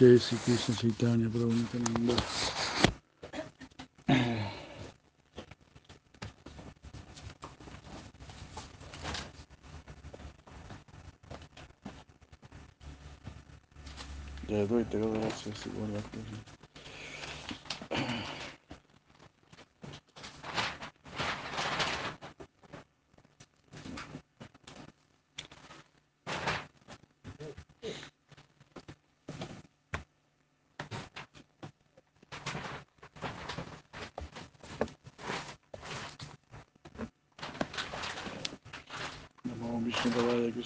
Jai Sri Krishna Chaitanya Prabhu Nityananda. Le doy, te doy gracias y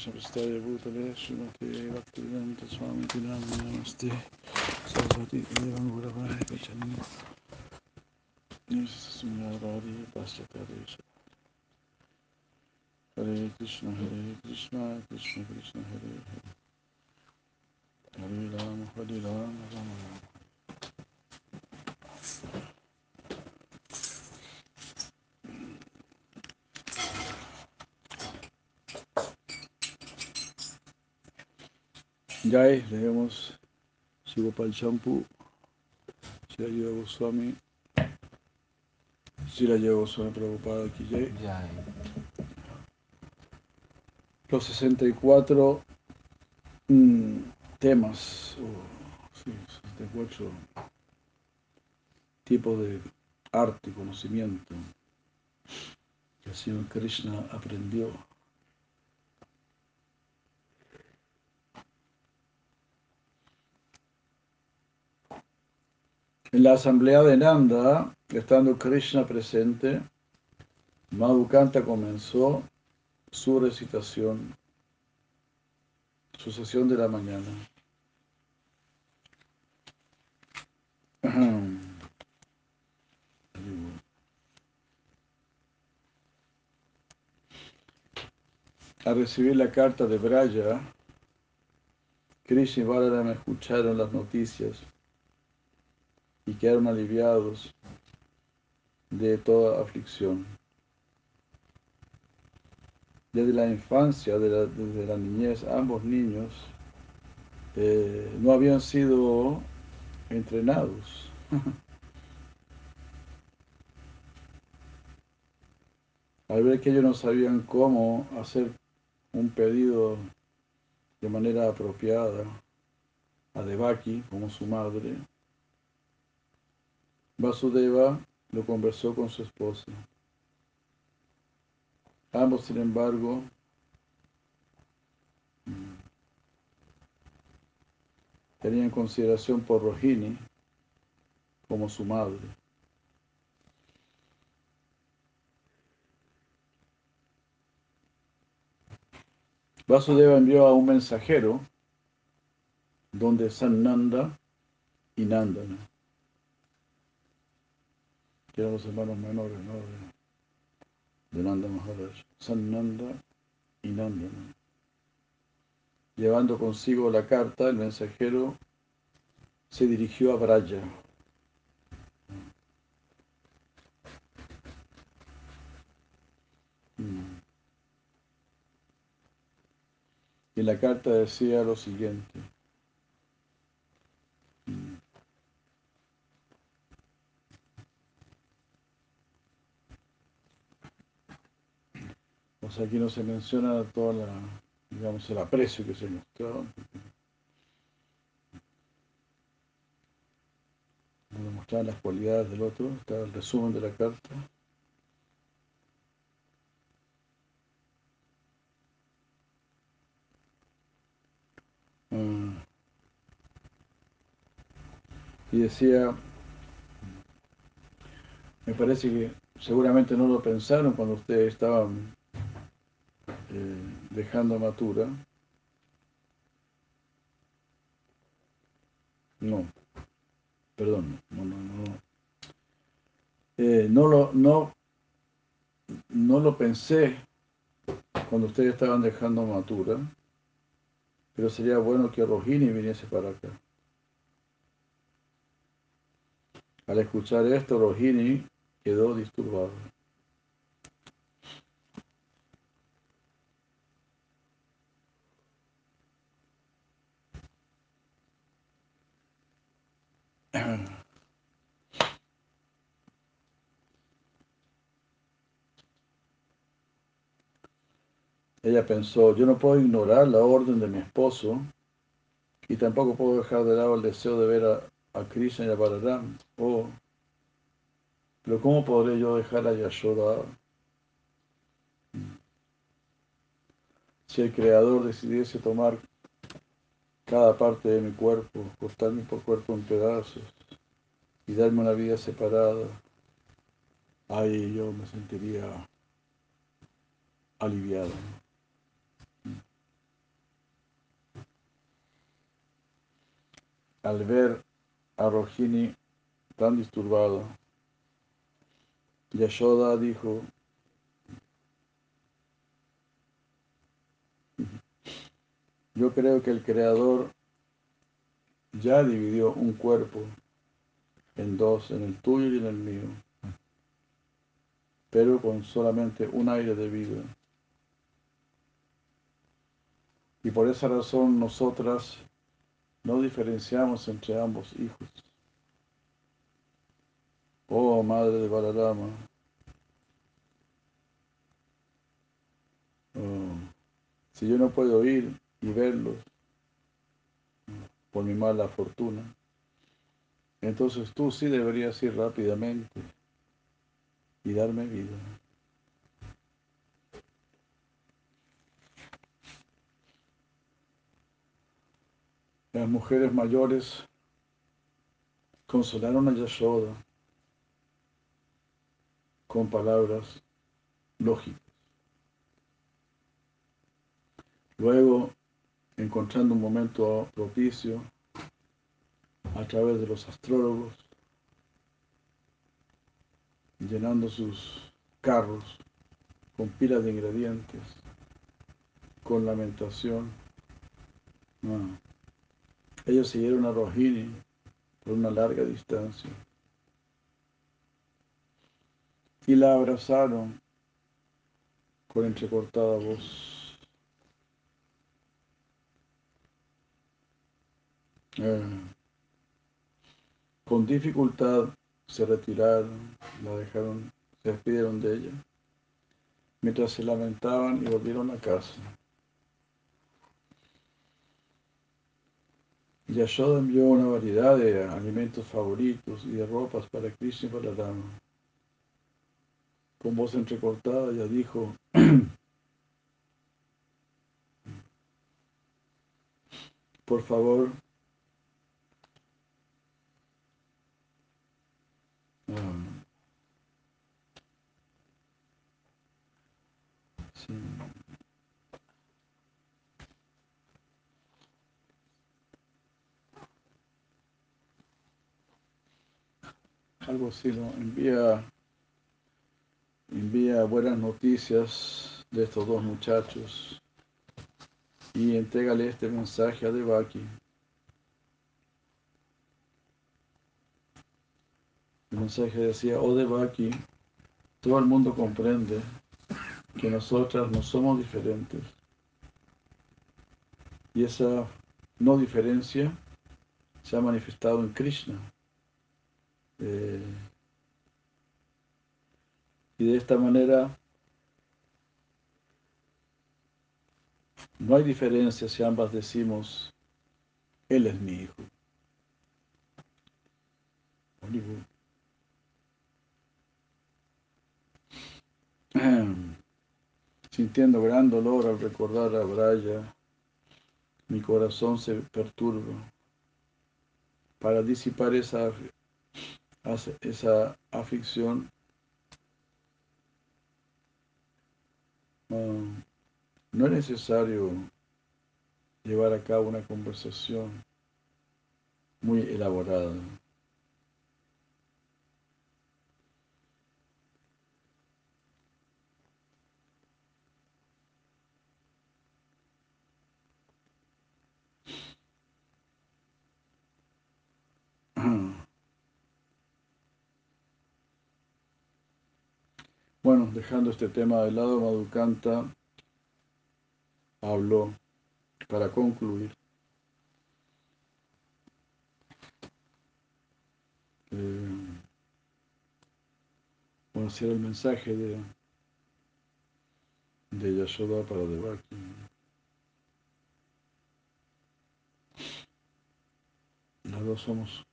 Padaya Krishna Prastaya Bhutale Srimate Bhaktivedanta Swami Tinami Namaste Saraswati Devam Guravaya Pachani Nirsunyarari Paschataresha Hare Krishna Hare Krishna Krishna Krishna Hare Hare Rama Jai, leemos Shivapal Champu, Shila Yoga Goswami, Shila Yoga Goswami Prabhupada aquí Jai. Los 64 mm, temas, o sí, 64 tipos de arte y conocimiento que el Señor Krishna aprendió En la asamblea de Nanda, estando Krishna presente, Madhukanta comenzó su recitación, su sesión de la mañana. Al recibir la carta de Braya, Krishna y Balaram escucharon las noticias y quedaron aliviados de toda aflicción. Desde la infancia, de la, desde la niñez, ambos niños eh, no habían sido entrenados. Al ver que ellos no sabían cómo hacer un pedido de manera apropiada a Devaki como su madre, Vasudeva lo conversó con su esposa. Ambos, sin embargo, tenían consideración por Rohini como su madre. Vasudeva envió a un mensajero donde Sananda y Nandana que eran los hermanos menores ¿no? de, de Nanda Maharaj, Sananda y Nandana. Llevando consigo la carta, el mensajero se dirigió a Braya. Y la carta decía lo siguiente. Aquí no se menciona toda la, digamos, el aprecio que se mostraba. No mostraban las cualidades del otro, está el resumen de la carta. Y decía, me parece que seguramente no lo pensaron cuando ustedes estaban eh, dejando Matura. No, perdón, no, no, no. Eh, no lo, no, no lo pensé cuando ustedes estaban dejando Matura, pero sería bueno que Rojini viniese para acá. Al escuchar esto, Rojini quedó disturbado. Ella pensó, yo no puedo ignorar la orden de mi esposo y tampoco puedo dejar de lado el deseo de ver a, a Krishna y a Balaram. Oh, pero ¿cómo podré yo dejar a Yashoda? Si el Creador decidiese tomar cada parte de mi cuerpo, cortar mi cuerpo en pedazos y darme una vida separada, ahí yo me sentiría aliviado. Al ver a Rohini tan disturbado, Yashoda dijo, yo creo que el Creador ya dividió un cuerpo en dos, en el tuyo y en el mío, pero con solamente un aire de vida. Y por esa razón nosotras no diferenciamos entre ambos hijos. Oh Madre de Balarama, oh, si yo no puedo ir y verlos por mi mala fortuna, entonces tú sí deberías ir rápidamente y darme vida. Las mujeres mayores consolaron a Yashoda con palabras lógicas. Luego, encontrando un momento propicio a través de los astrólogos, llenando sus carros con pilas de ingredientes, con lamentación. Ellos siguieron a Rohini por una larga distancia y la abrazaron con entrecortada voz. Eh, con dificultad se retiraron, la dejaron, se despidieron de ella, mientras se lamentaban y volvieron a casa. Yashoda envió una variedad de alimentos favoritos y de ropas para Krishna y para Rama con voz entrecortada, ya dijo, por favor, sí. algo así, ¿no? Envía envía buenas noticias de estos dos muchachos y entrégale este mensaje a Devaki. El mensaje decía, oh todo el mundo comprende que nosotras no somos diferentes. Y esa no diferencia se ha manifestado en Krishna. Eh, y de esta manera no hay diferencia si ambas decimos, Él es mi hijo. Sintiendo gran dolor al recordar a Braya, mi corazón se perturba. Para disipar esa, esa aflicción, no es necesario llevar a cabo una conversación muy elaborada. Bueno, dejando este tema de lado, Madhukanta habló para concluir. Eh, bueno, era el mensaje de, de Yashoda para Devaki. Los dos somos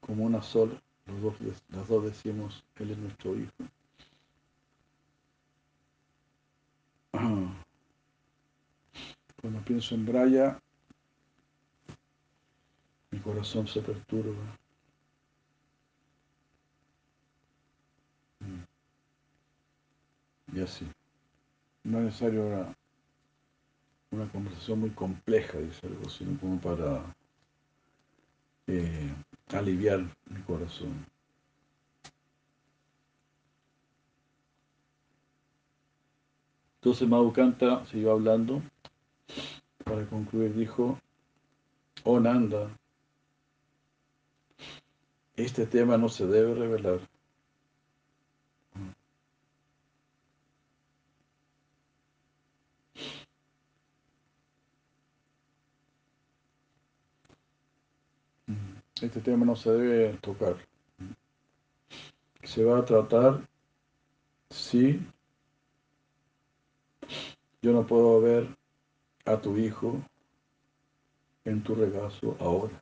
como una sola, las dos decimos, Él es nuestro hijo. Cuando pienso en Braya, mi corazón se perturba. Y así. No es necesario una, una conversación muy compleja, dice algo, sino como para eh, aliviar mi corazón. Entonces Madhukanta siguió hablando. Para concluir dijo, oh Nanda, este tema no se debe revelar. Este tema no se debe tocar. Se va a tratar si yo no puedo ver a tu hijo en tu regazo ahora.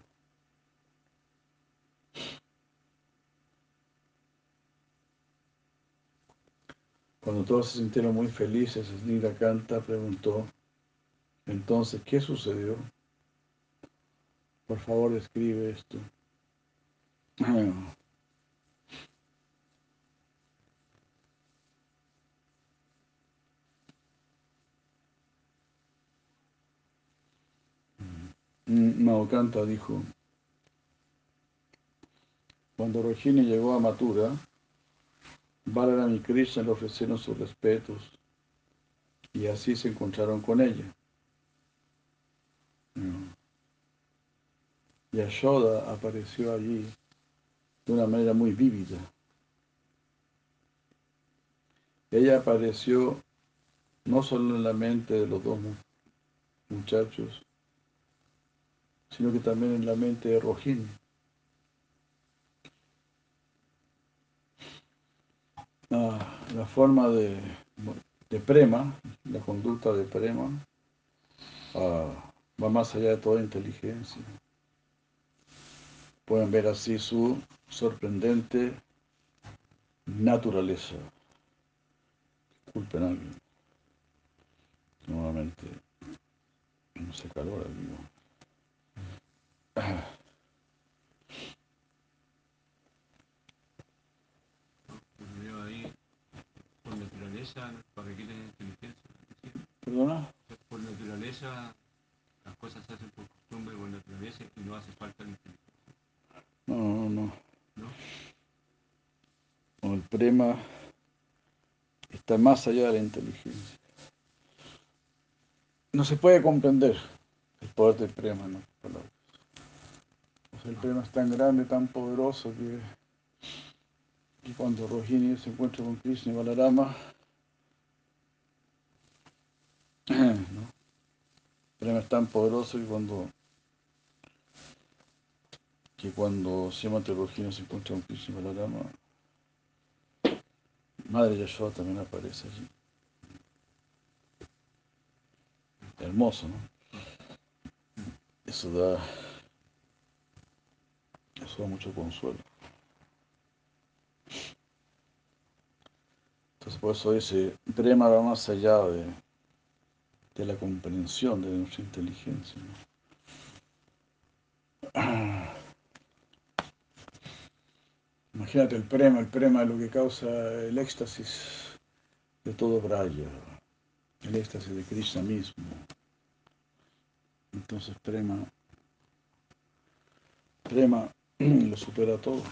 Cuando todos se sintieron muy felices, Snira Canta preguntó, entonces, ¿qué sucedió? Por favor, escribe esto. Maokanta dijo, cuando Rohini llegó a Mathura, Balaram y Krishna le ofrecieron sus respetos y así se encontraron con ella. Yashoda apareció allí de una manera muy vívida. Ella apareció no solo en la mente de los dos muchachos, sino que también en la mente de Rojín. la forma de, prema, la conducta de prema, ah, va más allá de toda inteligencia. Pueden ver así su sorprendente naturaleza. Disculpen alguien. Nuevamente, no se calor ahí, por naturaleza, ¿para qué tener inteligencia? ¿Perdona? Por naturaleza, las cosas se hacen por costumbre, por naturaleza, y no hace falta la inteligencia. No, no, no. ¿No? el prema está más allá de la inteligencia. No se puede comprender el poder del prema, ¿no? El prema es tan grande, tan poderoso que, cuando Rohini se encuentra con Krishna y Balarama, ¿no? el prema es tan poderoso que cuando que cuando Siamante Rohini se encuentra con Krishna y Balarama, Madre Yashoda también aparece allí. Hermoso, ¿no? Eso da eso da mucho consuelo. Entonces por eso ese Prema va más allá de, de la comprensión de nuestra inteligencia. Imagínate el prema, el prema es lo que causa el éxtasis de todo Braya, el éxtasis de Krishna mismo. Entonces prema Prema lo supera todo.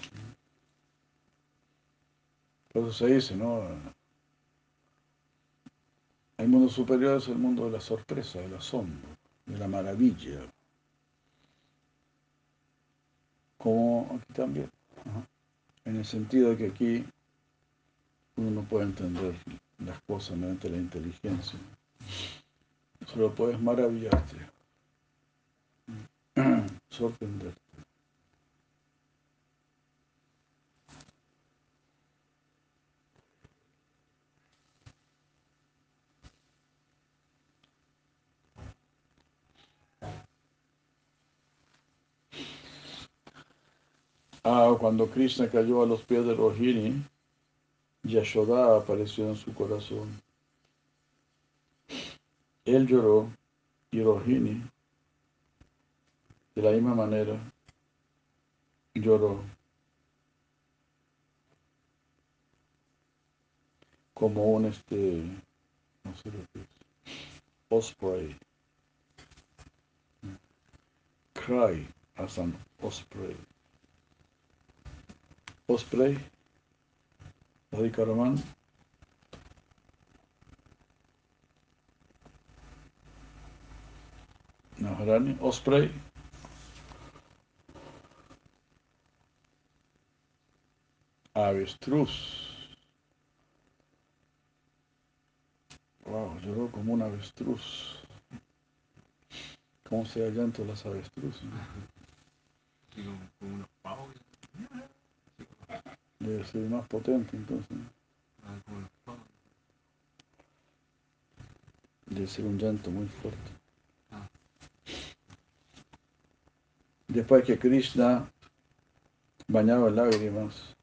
Por eso se dice, ¿no? El mundo superior es el mundo de la sorpresa, del asombro, de la maravilla. Como aquí también. En el sentido de que aquí uno no puede entender las cosas mediante la inteligencia. Solo puedes maravillarte, sorprenderte. Ah, cuando Krishna cayó a los pies de Rohini, Yashoda apareció en su corazón. Él lloró y Rohini, de la misma manera, lloró. Como un este, no sé lo que es, osprey. Cry as an osprey. Osprey, Radhika Raman. Naharani, Osprey. Avestruz. Wow, lloró como un avestruz. ¿Cómo se llanto las como, como unos pavos. Debe ser más potente entonces. Debe ser un llanto muy fuerte. Después que Krishna, bañado en lágrimas,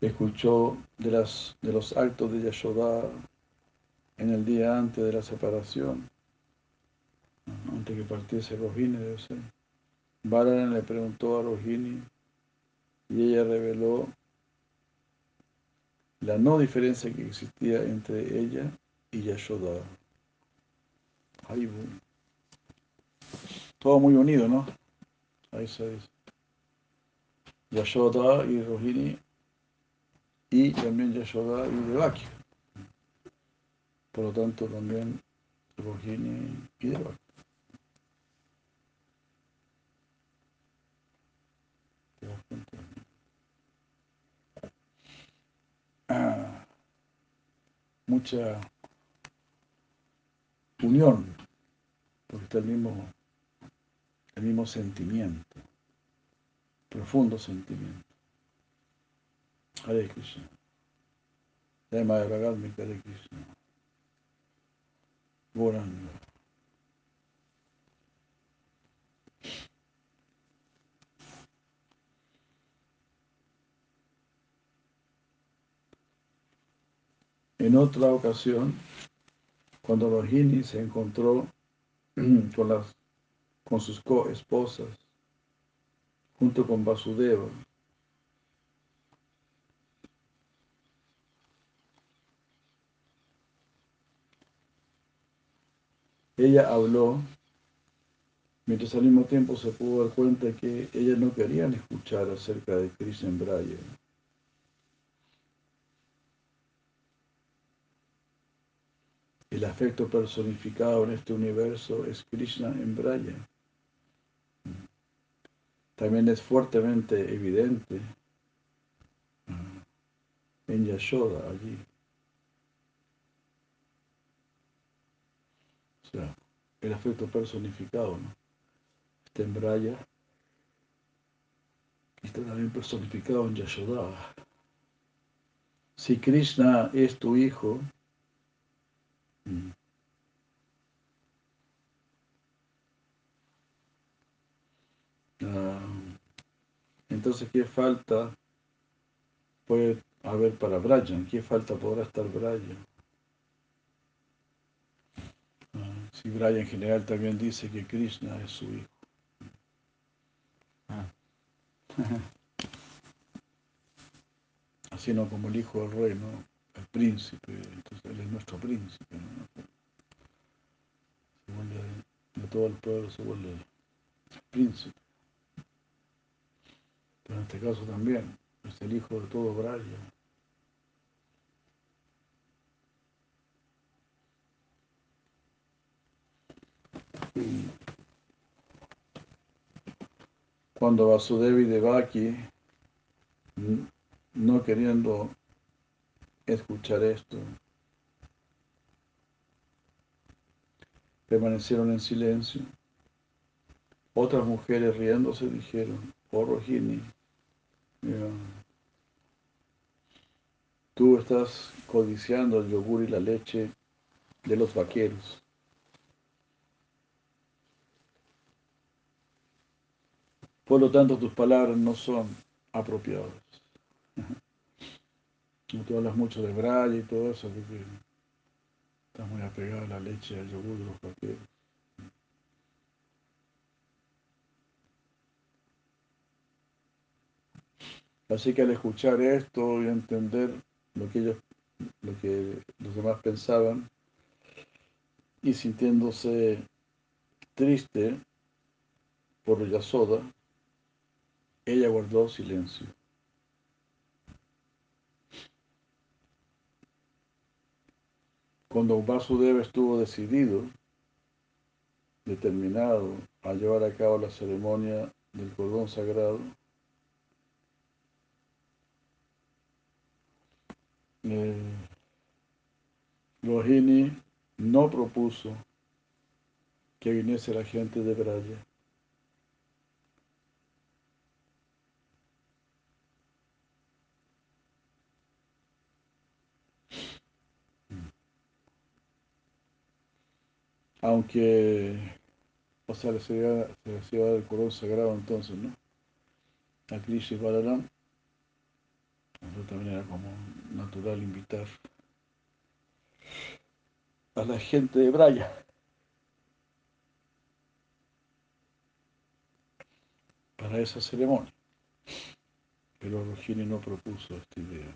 escuchó de, las, de los actos de Yashoda en el día antes de la separación, antes que partiese Rohini, debe ser. Balaram le preguntó a Rohini y ella reveló la no diferencia que existía entre ella y Yashoda. Ahí, todo muy unido, ¿no? Ahí se dice. Yashoda y Rohini y también Yashoda y Devaki. Por lo tanto, también Rohini y Devaki. ¿Te das cuenta? Ah, mucha unión, porque está el mismo, el mismo sentimiento, profundo sentimiento. Hare Krishna. Maya Bhagadmi Hare Krishna. Goranga. En otra ocasión, cuando Rohini se encontró con, las, con sus coesposas, junto con Vasudeva, ella habló, mientras al mismo tiempo se pudo dar cuenta que ellas no querían escuchar acerca de Krishna Braya. El afecto personificado en este universo es Krishna en Braya. También es fuertemente evidente ah, en Yashoda allí. O sea, el afecto personificado, ¿no? Está en Braya y está también personificado en Yashoda. Si Krishna es tu hijo, ah, entonces ¿qué falta puede haber para Brian? ¿Qué falta podrá estar Brian? Ah, Si Brian en general también dice que Krishna es su hijo. Ah. Así no como el hijo del rey, ¿no? El príncipe, entonces él es nuestro príncipe, ¿no? Se vuelve de todo el pueblo, se vuelve el príncipe. Pero en este caso también es el hijo de todo Braya. Cuando Vasudevi Devaki, no queriendo escuchar esto, permanecieron en silencio. Otras mujeres riéndose dijeron, oh Rohini, tú estás codiciando el yogur y la leche de los vaqueros. Por lo tanto, tus palabras no son apropiadas. Tú hablas mucho de braille y todo eso, porque estás muy apegado a la leche al yogur los vaqueros. Así que al escuchar esto y entender lo que ellos, lo que los demás pensaban, y sintiéndose triste por Yasoda, ella guardó silencio. Cuando Vasudeva estuvo decidido, determinado a llevar a cabo la ceremonia del cordón sagrado, eh, no propuso que viniese la gente de Braya. Aunque, o sea, le se le el cordón sagrado entonces, ¿no? A Krishna y Balaram. Eso también era como natural invitar a la gente de Braya. para esa ceremonia. Pero Rogini no propuso esta idea.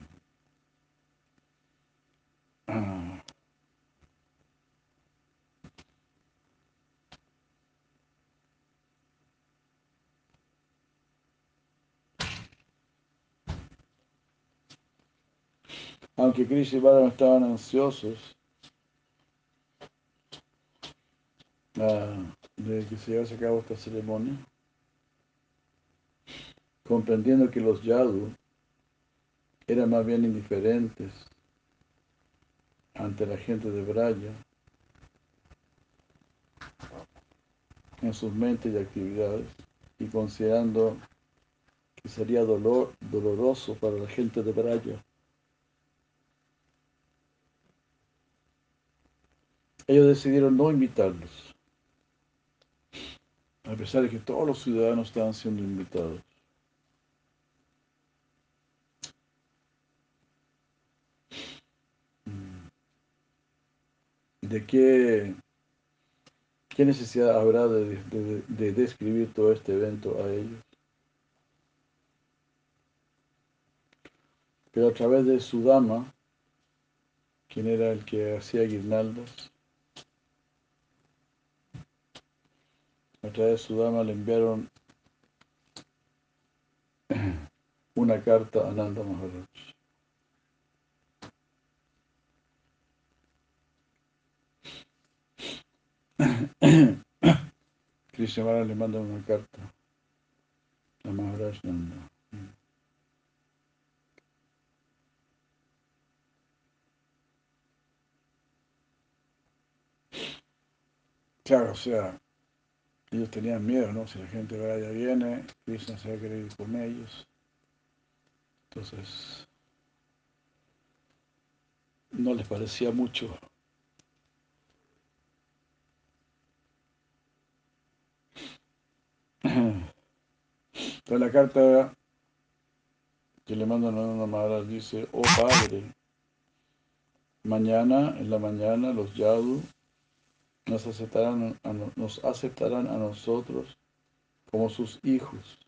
Ah. Aunque Chris y Balaam estaban ansiosos ah, de que se llevase a cabo esta ceremonia, comprendiendo que los Yadu eran más bien indiferentes ante la gente de Braya en sus mentes y actividades y considerando que sería dolor, doloroso para la gente de Braya ellos decidieron no invitarlos, a pesar de que todos los ciudadanos estaban siendo invitados. ¿De qué, qué necesidad habrá de, de describir todo este evento a ellos? Pero a través de su dama, quien era el que hacía guirnaldas, a través de su dama le enviaron una carta a Nanda Maharaj. Krishna le manda una carta a Maharaj Nanda. Claro, o sea, ellos tenían miedo, ¿no? Si la gente vaya viene, Krishna se va a querer ir con ellos. Entonces, no les parecía mucho. Entonces la carta que le mandan a una madre dice, oh Padre, mañana, en la mañana, los Yadu nos aceptarán a, nos aceptarán a nosotros como sus hijos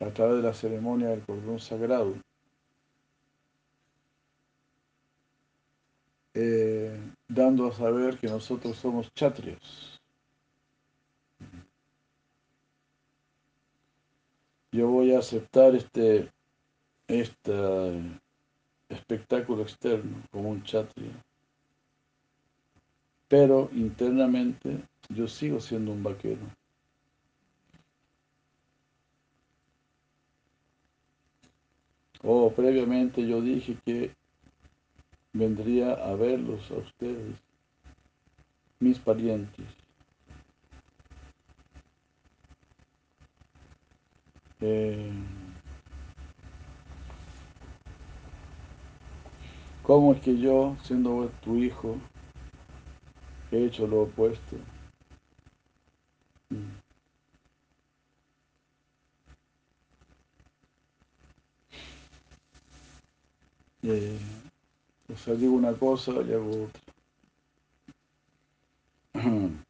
a través de la ceremonia del cordón sagrado. Eh, dando a saber que nosotros somos chatrios. yo voy a aceptar este, este espectáculo externo como un chatria. Pero internamente yo sigo siendo un vaquero. Oh, previamente yo dije que vendría a verlos a ustedes, mis parientes. Eh, ¿Cómo es que yo, siendo tu hijo, he hecho lo opuesto? Mm. Eh, o sea, digo una cosa y hago otra.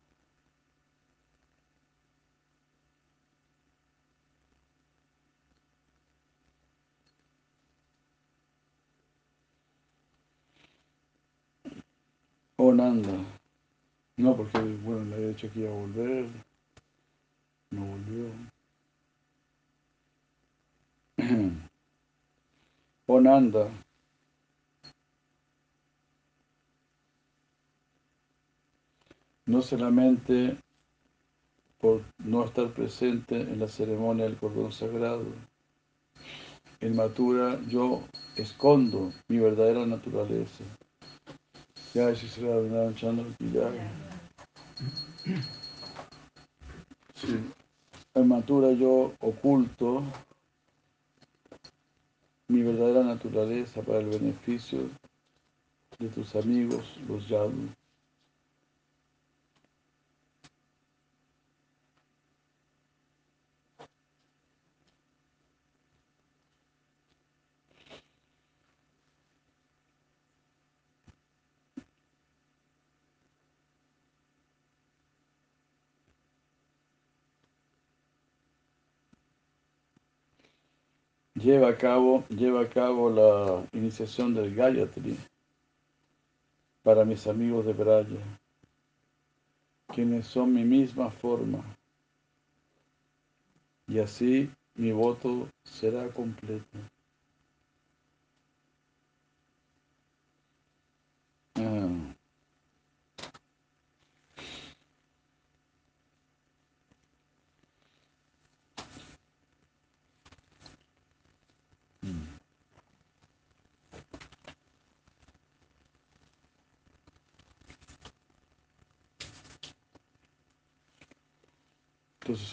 Oh, Nanda. No, porque, bueno, le había dicho que iba a volver. No volvió. Oh, Nanda. No solamente por no estar presente en la ceremonia del cordón sagrado. En Matura yo escondo mi verdadera naturaleza. Si se la Chandra Sí. En Matura yo oculto mi verdadera naturaleza para el beneficio de tus amigos, los yadus. Lleva a cabo, lleva a cabo la iniciación del Gayatri para mis amigos de Braya, quienes son mi misma forma. Y así mi voto será completo. Ah.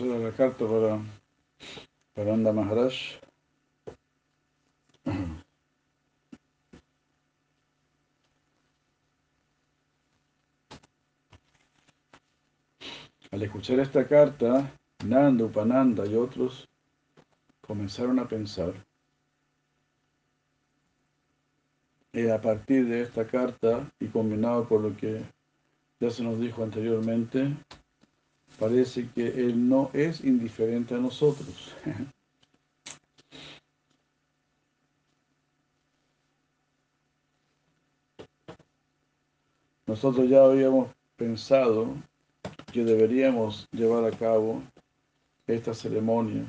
La carta para, para Anda Maharaj. Al escuchar esta carta, Nanda, Upananda y otros comenzaron a pensar. Y a partir de esta carta, y combinado por lo que ya se nos dijo anteriormente, parece que Él no es indiferente a nosotros. Nosotros ya habíamos pensado que deberíamos llevar a cabo esta ceremonia,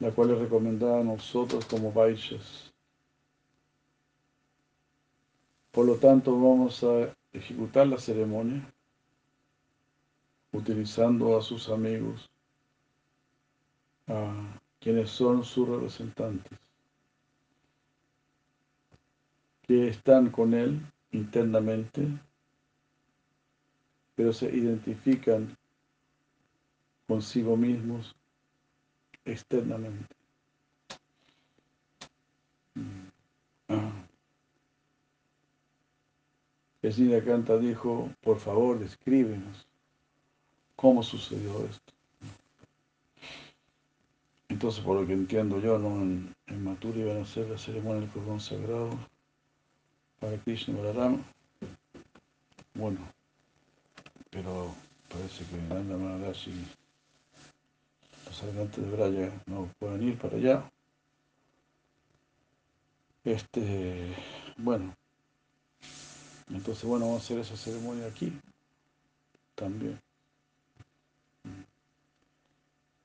la cual es recomendada a nosotros como Vaishyas. Por lo tanto, vamos a ejecutar la ceremonia utilizando a sus amigos, a quienes son sus representantes, que están con él internamente, pero se identifican consigo mismos externamente. Ah. Canta dijo, por favor, escríbenos cómo sucedió esto. Entonces, por lo que entiendo yo, ¿no? en, en Maturi iban a hacer la ceremonia del cordón sagrado para Krishna Balaram. Bueno, pero parece que Nanda Maharaj y los habitantes de Braya no pueden ir para allá. Este, bueno, entonces bueno, vamos a hacer esa ceremonia aquí también.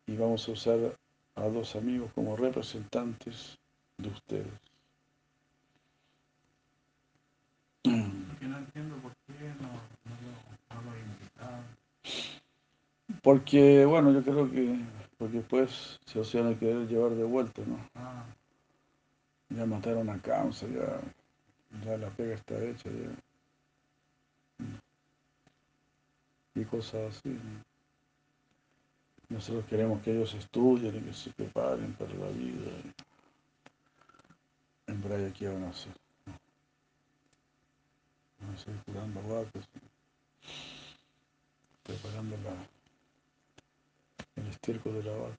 Y vamos a usar a dos amigos como representantes de ustedes. Porque no entiendo por qué no, no, no lo. Porque, bueno, yo creo que porque después se los iban a querer llevar de vuelta, ¿no? Ah, Ya mataron a Kamsa, ya, ya la pega está hecha, ya. Y cosas así. ¿no? Nosotros queremos que ellos estudien y que se preparen para la vida. En Braya, ¿qué van a hacer? Van a seguir curando vacas, preparando el estiércol de la vaca.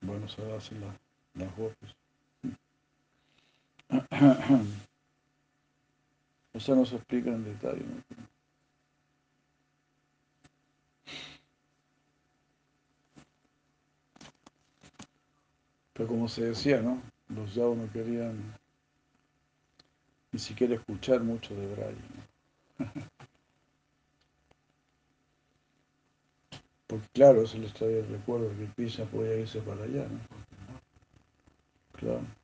Bueno, se hacen la, las vacas. Eso no se explica en detalle. ¿no? Pero como se decía, ¿no? Los Yao no querían ni siquiera escuchar mucho de Braya. ¿no? Porque claro, eso les traía el recuerdo que Krishna podía irse para allá, ¿no? Claro.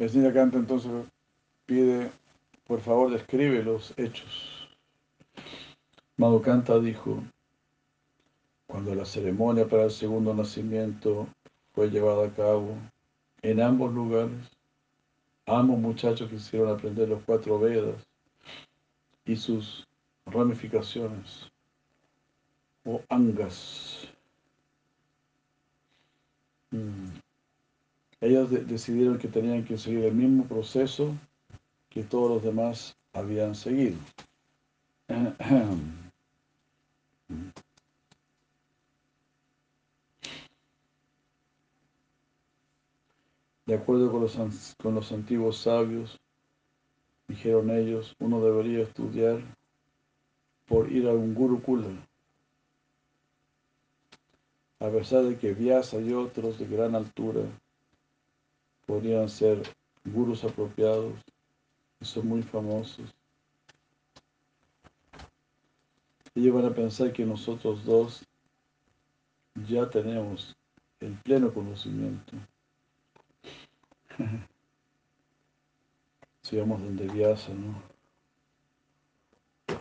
El Canta entonces pide, por favor, describe los hechos. Madhukanta dijo, cuando la ceremonia para el segundo nacimiento fue llevada a cabo en ambos lugares, ambos muchachos quisieron aprender los cuatro Vedas y sus ramificaciones o angas. Mm. Ellos de- decidieron que tenían que seguir el mismo proceso que todos los demás habían seguido. De acuerdo con los, ans- con los antiguos sabios, dijeron ellos, uno debería estudiar por ir a un gurukula. A pesar de que Vyasa y otros de gran altura podrían ser gurus apropiados son muy famosos, ellos van a pensar que nosotros dos ya tenemos el pleno conocimiento. Sigamos donde Vyasa, ¿no?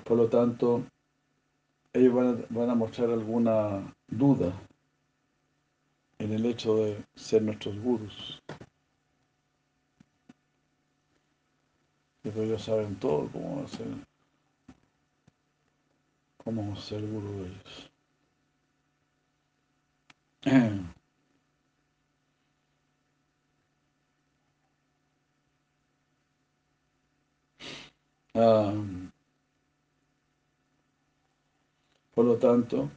Por lo tanto, ellos van a, van a mostrar alguna duda en el hecho de ser nuestros gurus. Pero ellos saben todo, cómo ser, cómo ser gurú de ellos. Ah, por lo tanto,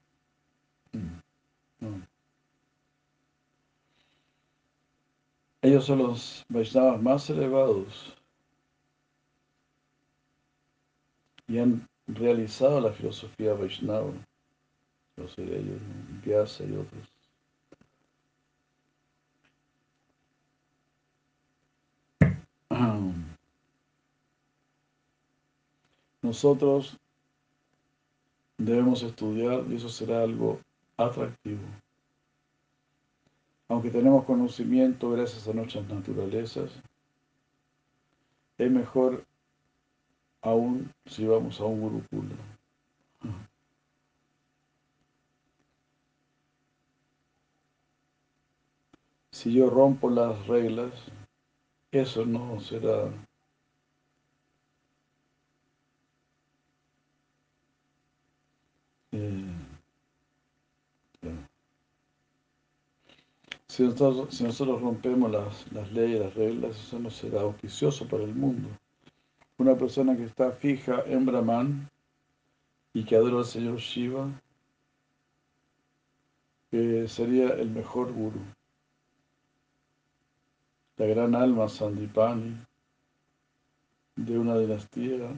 ellos son los Vaishnavas más elevados y han realizado la filosofía Vaishnava, los de ellos, Vyasa y otros. Nosotros debemos estudiar y eso será algo atractivo. Aunque tenemos conocimiento gracias a nuestras naturalezas, es mejor aún si vamos a un gurukula. Si yo rompo las reglas, eso no será eh, si, nosotros, si nosotros rompemos las, las leyes, las reglas, eso no será auspicioso para el mundo. Una persona que está fija en Brahman y que adora al Señor Shiva, que sería el mejor guru. La gran alma Sandipani de una dinastía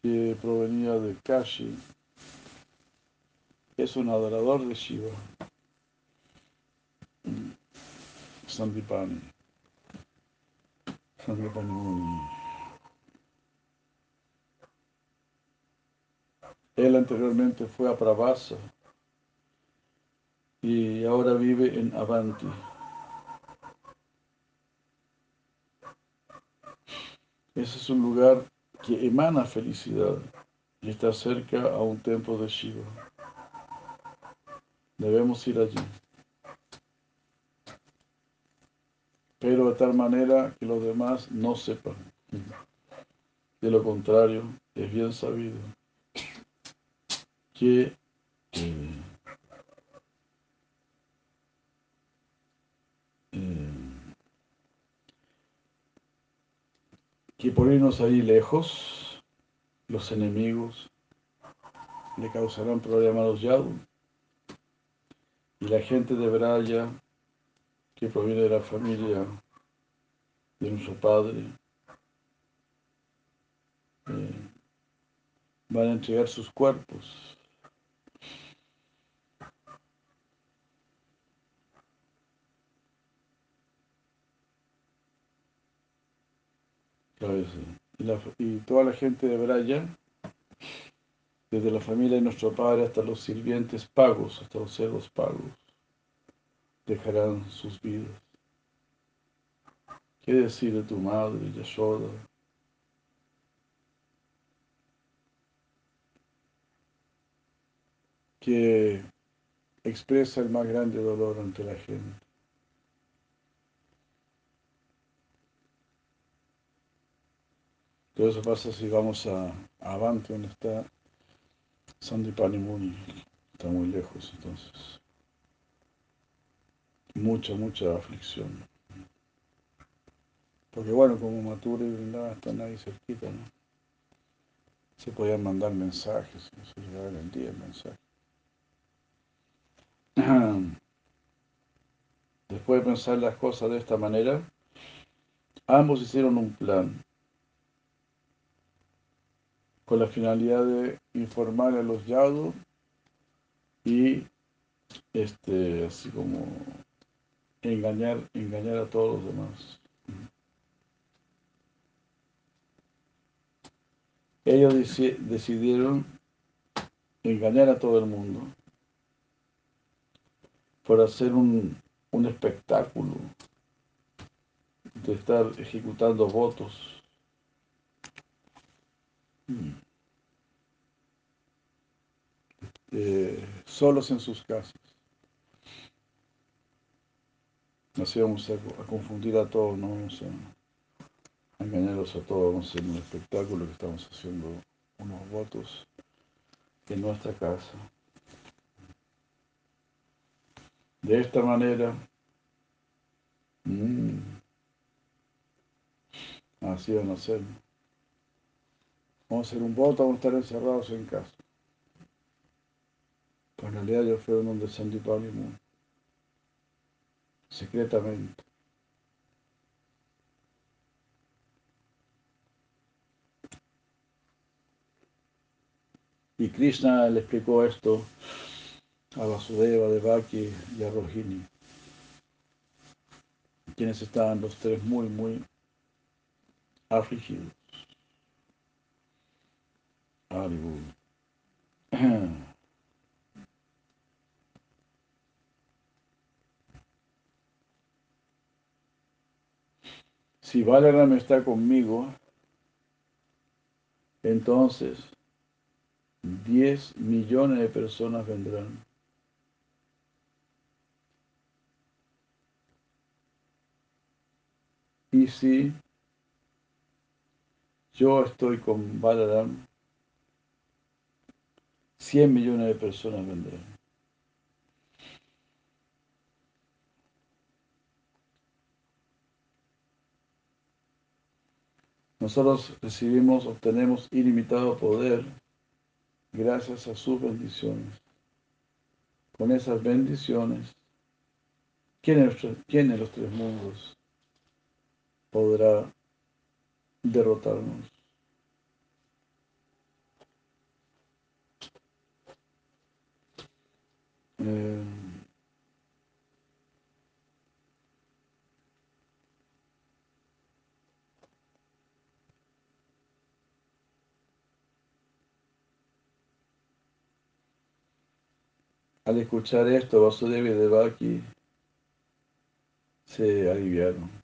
que provenía de Kashi, es un adorador de Shiva. Sandipani. Sandipani. Él anteriormente fue a Pravasa y ahora vive en Avanti. Ese es un lugar que emana felicidad y está cerca a un templo de Shiva. Debemos ir allí. Pero de tal manera que los demás no sepan. De lo contrario, es bien sabido que eh, que por irnos ahí lejos, los enemigos le causarán problemas a los yadu y la gente de Braya, que proviene de la familia de nuestro padre, eh, van a entregar sus cuerpos Y, toda la gente de Braya, desde la familia de nuestro padre hasta los sirvientes pagos, hasta los cerdos pagos, dejarán sus vidas. ¿Qué decir de tu madre, Yashoda? Que expresa el más grande dolor ante la gente. Todo eso pasa si vamos a, Avante, donde está Sandipani Muni. Está muy lejos, entonces. Mucha, mucha aflicción. Porque bueno, como Mature y Brindada están ahí cerquita, ¿no? Se podían mandar mensajes, se llegaba el día el mensaje. Después de pensar las cosas de esta manera, ambos hicieron un plan con la finalidad de informar a los yados y este así como engañar engañar a todos los demás. Ellos decidieron engañar a todo el mundo por hacer un, un espectáculo de estar ejecutando votos eh, solos en sus casas. Así vamos a, confundir a todos, no vamos a, engañarlos a todos, vamos a hacer un espectáculo que estamos haciendo unos votos en nuestra casa. De esta manera, mm, así van a ser. Vamos a hacer un voto, vamos a estar encerrados en casa. Pero en realidad yo fui donde Sandipani secretamente. Y Krishna le explicó esto a Vasudeva, Devaki y a Rohini, quienes estaban los tres muy, muy afligidos. Si Balaram está conmigo, entonces 10 millones de personas vendrán. Y si yo estoy con Balaram, 100 millones de personas vendrán. Nosotros recibimos, obtenemos ilimitado poder gracias a sus bendiciones. Con esas bendiciones, ¿quién en los tres mundos podrá derrotarnos? Eh, al escuchar esto, Vasudeva y Devaki se aliviaron.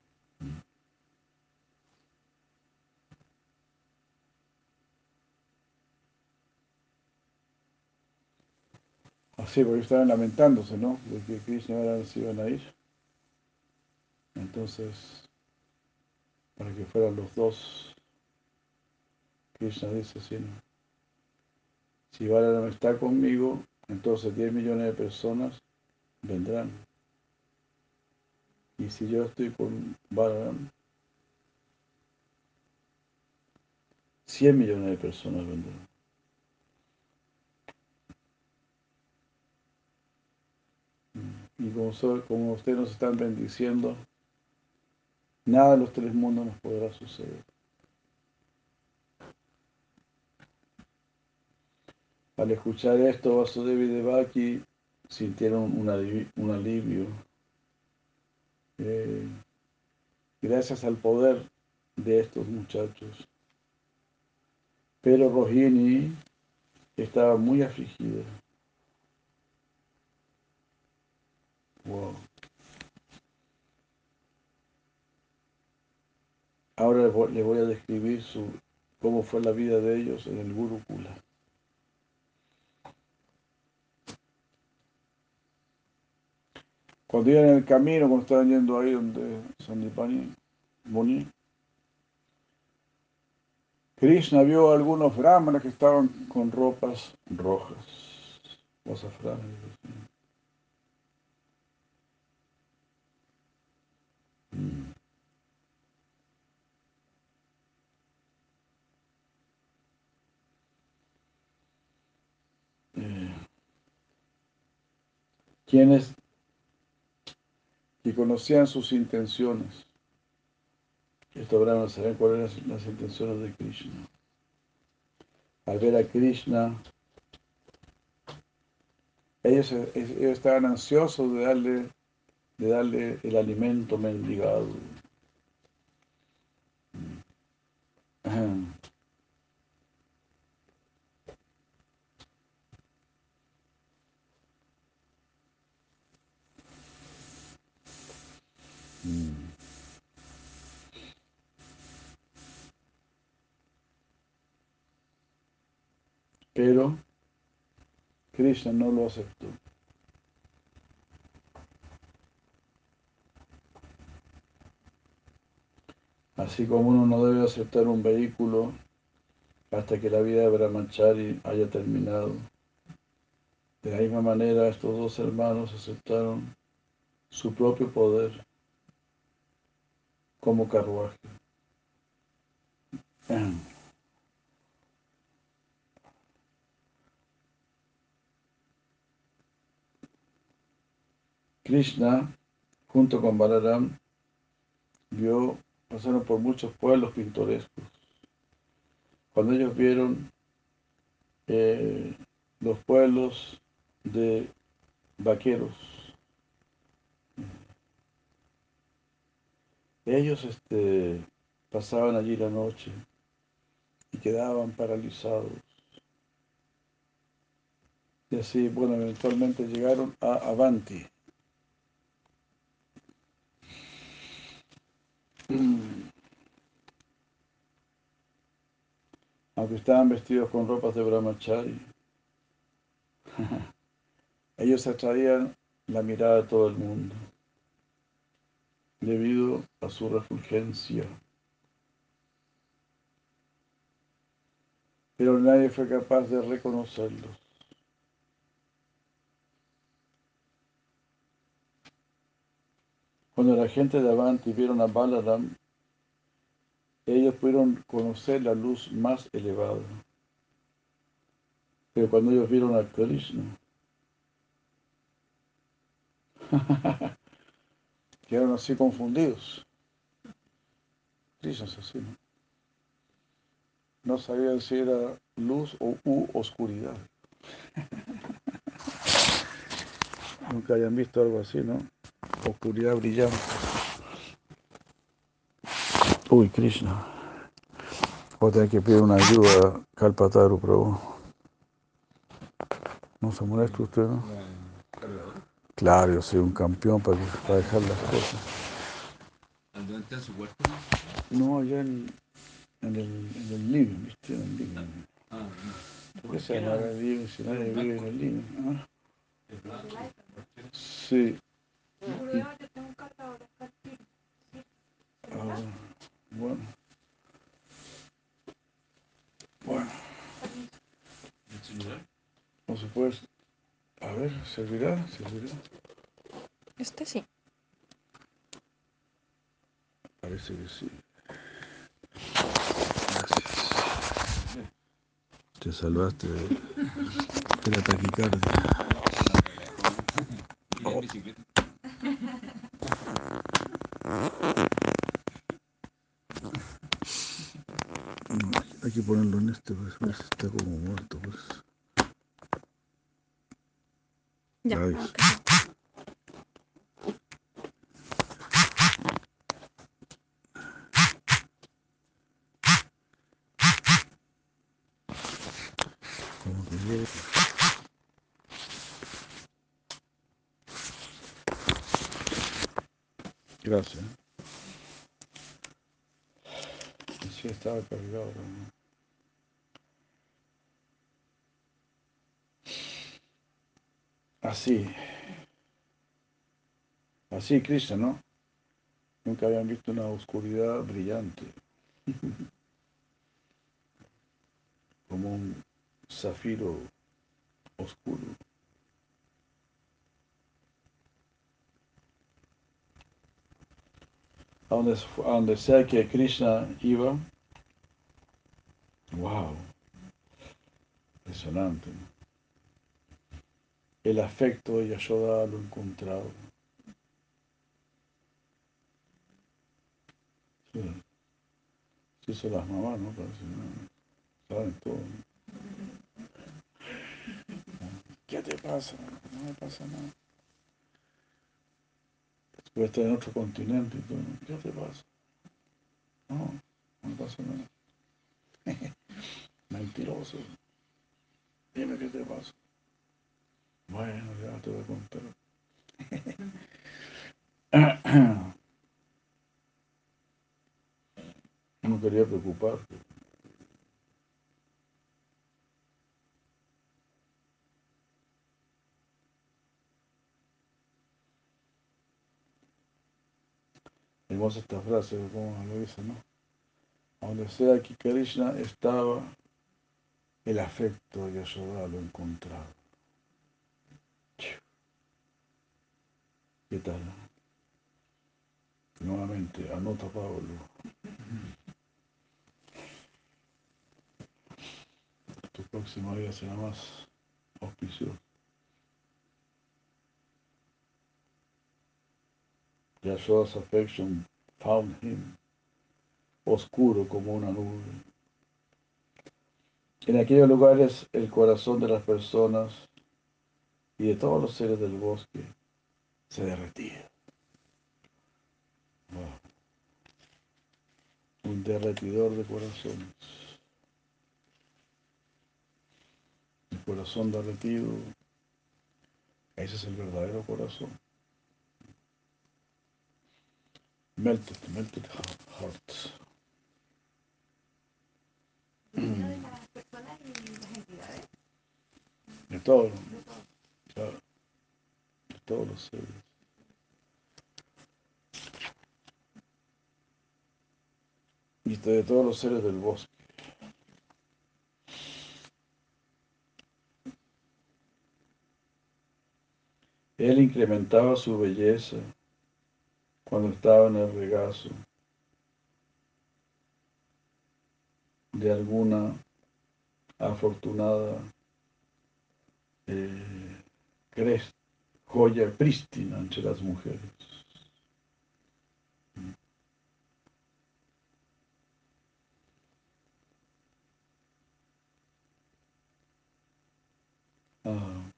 Así, porque estaban lamentándose, ¿no? De que Krishna ahora se iban a ir. Entonces, para que fueran los dos, Krishna dice así, ¿no? Si Balaram está conmigo, entonces 10 millones de personas vendrán. Y si yo estoy con Balaram, 100 millones de personas vendrán. Y como, como ustedes nos están bendiciendo, nada de los tres mundos nos podrá suceder. Al escuchar esto, Vasudeva y Devaki sintieron un, alivio. Eh, gracias al poder de estos muchachos. Pero Rohini estaba muy afligida. Ahora les voy a describir su, cómo fue la vida de ellos en el Gurukula. Cuando iban en el camino, cuando estaban yendo ahí donde Sandipani Muni, Krishna vio algunos brahmanas que estaban con ropas rojas quienes y conocían sus intenciones. Esto no saber cuáles eran las intenciones de Krishna. Al ver a Krishna, ellos, ellos estaban ansiosos de darle, de darle el alimento mendigado. Pero Krishna no lo aceptó. Así como uno no debe aceptar un vehículo hasta que la vida de Brahmachari haya terminado. De la misma manera, estos dos hermanos aceptaron su propio poder como carruaje. Krishna, junto con Balaram, vio, pasaron por muchos pueblos pintorescos. Cuando ellos vieron eh, los pueblos de vaqueros, ellos este, pasaban allí la noche y quedaban paralizados. Y así, bueno, eventualmente llegaron a Avanti. Aunque estaban vestidos con ropas de brahmachari, ellos atraían la mirada de todo el mundo debido a su refulgencia. Pero nadie fue capaz de reconocerlos. Cuando la gente de Avanti vieron a Balaram, ellos pudieron conocer la luz más elevada. Pero cuando ellos vieron a Krishna, quedaron así confundidos. Krishna es así, ¿no? No sabían si era luz o u oscuridad. Nunca hayan visto algo así, ¿no? Oscuridad brillante. Uy, Krishna. Voy a tener que pedir una ayuda a Kalpataru, Prabhu. No se molesta usted, ¿no? Claro, yo soy un campeón para, para dejar las cosas. ¿Dónde está su cuarto? No, allá en, en, el, en el living, ¿viste? En el living. Ah, ¿Por qué se llama el living si nadie vive en el living? ¿Ah? Sí. Ah, bueno. Bueno, no se puede. A ver, ¿servirá? ¿Servirá? Este sí. Parece que sí. Gracias. Te salvaste de la taquicardia. ¿Y en bicicleta? Hay que ponerlo en este, pues, pues, está como muerto, pues. Ya. Ay. ok. Como que llegue. Gracias. Sí, estaba cargado. Así. Así, Krishna, ¿no? Nunca habían visto una oscuridad brillante. Como un zafiro oscuro. A donde, a donde sea que Krishna iba, wow, impresionante. El afecto de Yashoda lo encontrado. Sí, sí son las mamás, ¿no? Saben todo. ¿no? ¿Qué te pasa? No me pasa nada. Puede estar en otro continente y todo. ¿Qué te pasa? No, no me pasa nada. Mentiroso. Dime qué te pasa. Bueno, ya te voy a contar. No quería preocuparte. Hermosa esta frase, como lo dice, ¿no? Donde sea que Krishna estaba, el afecto de Yashoda lo encontraba. ¿Qué tal? Nuevamente, anota Pablo. Tu próxima vida será más auspiciosa. Yashoda's affection found him oscuro como una nube. En aquellos lugares el corazón de las personas y de todos los seres del bosque se derretía. Wow. Un derretidor de corazones. El corazón derretido, ese es el verdadero corazón. Melted, melted. Primero de las todo. claro. De todos los seres. Y de todos los seres del bosque. Él incrementaba su belleza cuando estaba en el regazo de alguna afortunada eh, joya prístina entre las mujeres. Ah.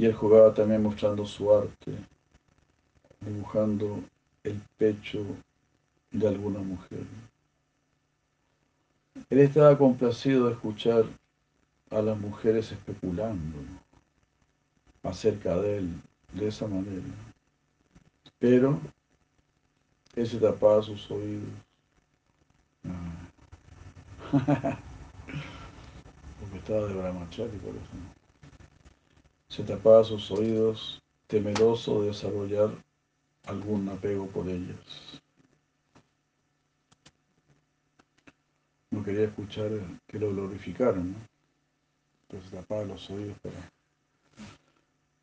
Y él jugaba también mostrando su arte, dibujando el pecho de alguna mujer. Él estaba complacido de escuchar a las mujeres especulando acerca de él de esa manera. Pero él se tapaba sus oídos. Ah. Porque estaba de brahmachari por eso. Se tapaba sus oídos temeroso de desarrollar algún apego por ellas. No quería escuchar que lo glorificaran, ¿no? Entonces tapaba los oídos para,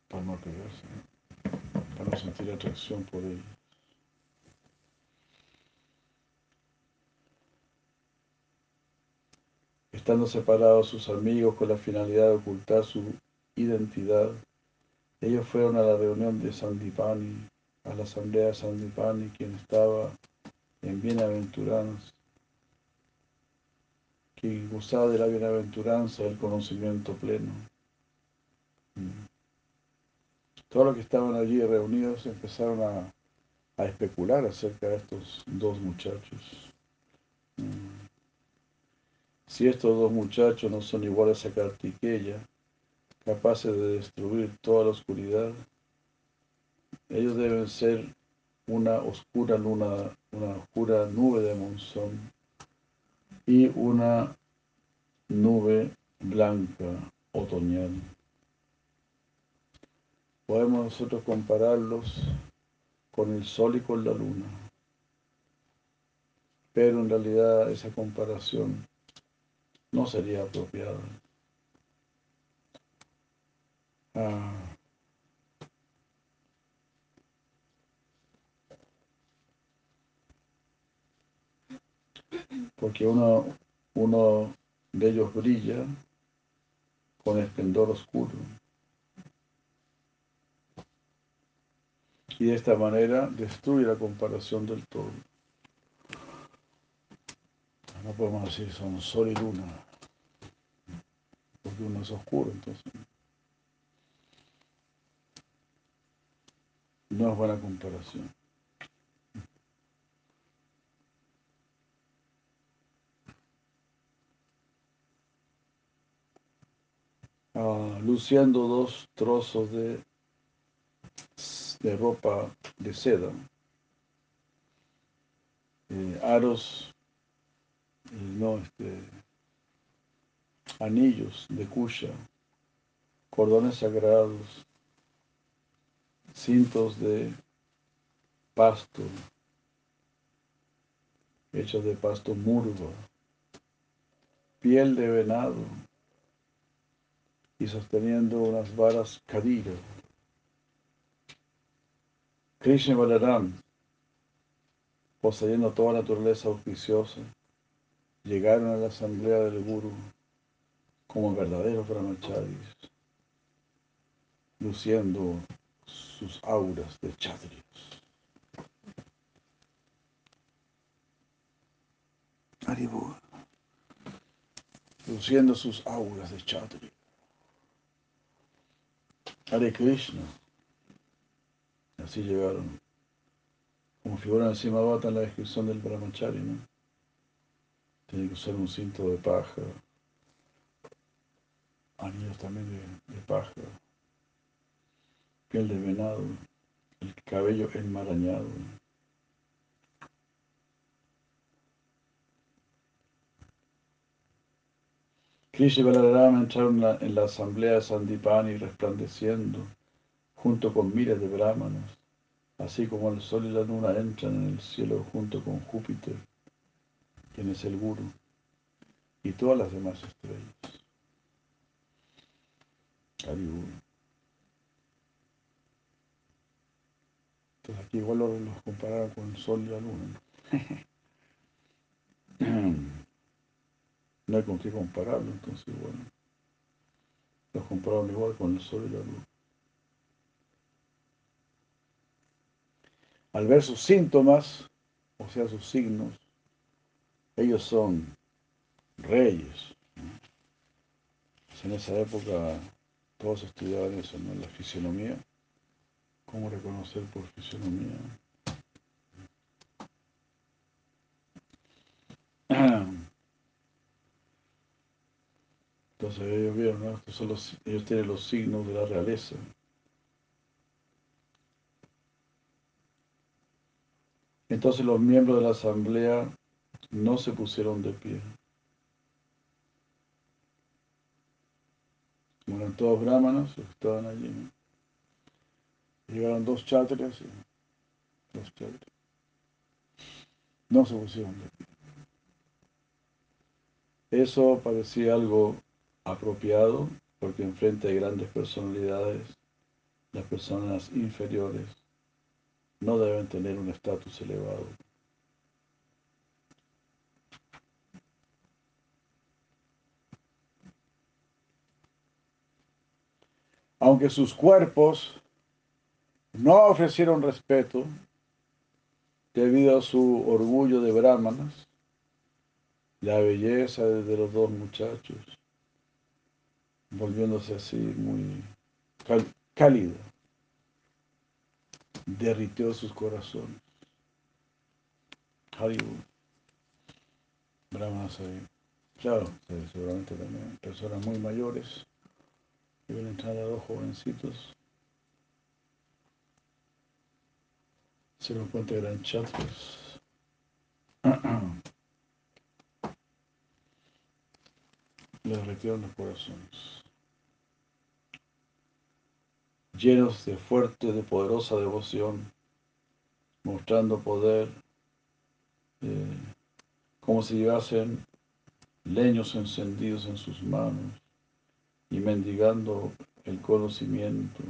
para no apegarse, ¿no? para no sentir atracción por ellas. Estando separados sus amigos con la finalidad de ocultar su identidad, ellos fueron a la reunión de Sandipani, a la asamblea de Sandipani, quien estaba en bienaventuranza, que gozaba de la bienaventuranza del conocimiento pleno. Mm. Todos los que estaban allí reunidos empezaron a, a especular acerca de estos dos muchachos. Mm. Si estos dos muchachos no son iguales a Kartikeya, capaces de destruir toda la oscuridad, ellos deben ser una oscura luna, una oscura nube de monzón y una nube blanca otoñal. Podemos nosotros compararlos con el sol y con la luna, pero en realidad esa comparación no sería apropiada. Ah. Porque uno, uno de ellos brilla con esplendor oscuro. Y de esta manera destruye la comparación del todo. No podemos decir son sol y luna, porque uno es oscuro, entonces. No es buena comparación. Ah, luciendo dos trozos de, de ropa de seda, eh, aros, eh, no, este, anillos de cuya, cordones sagrados, cintos de pasto, hechos de pasto murva, piel de venado y sosteniendo unas varas kadira. Krishna Balaram, poseyendo toda naturaleza auspiciosa, llegaron a la asamblea del Guru como verdaderos brahmacharis, luciendo sus auras de chatrios. Haribur, luciendo sus auras de chatri. Hare Krishna. Así llegaron. Como figura encima bata en la descripción del Brahmachari, ¿no? Tiene que usar un cinto de paja, anillos también de paja, piel de venado, el cabello enmarañado. Krishna y Balarama entraron en la, en la asamblea de Sandipani resplandeciendo junto con miles de brahmanas, así como el sol y la luna entran en el cielo junto con Júpiter, quien es el guru, y todas las demás estrellas. Hari Entonces aquí igual los, los compararon con el sol y la luna. No hay con qué compararlo, entonces bueno. Los compararon igual con el sol y la luna. Al ver sus síntomas, o sea, sus signos, ellos son reyes. ¿no? Pues en esa época todos estudiaban eso, ¿no? La fisionomía. ¿Cómo reconocer por fisionomía? Entonces ellos vieron, ¿no? Estos son los, ellos tienen los signos de la realeza. Entonces los miembros de la asamblea no se pusieron de pie. Eran todos que estaban allí, ¿no? Llegaron dos chátrias y dos chátrias. No se pusieron de pie. Eso parecía algo apropiado porque enfrente de grandes personalidades, las personas inferiores no deben tener un estatus elevado. Aunque sus cuerpos no ofrecieron respeto debido a su orgullo de brahmanas, la belleza de los dos muchachos, volviéndose así muy cálido, derritió sus corazones. Hollywood. Brahmanas ahí. Claro, seguramente también personas muy mayores. Y ven entrar a dos jovencitos. Se lo cuenta gran chatras. Les retiraron los corazones. Llenos de fuerte, de poderosa devoción, mostrando poder, eh, como si llevasen leños encendidos en sus manos y mendigando el conocimiento.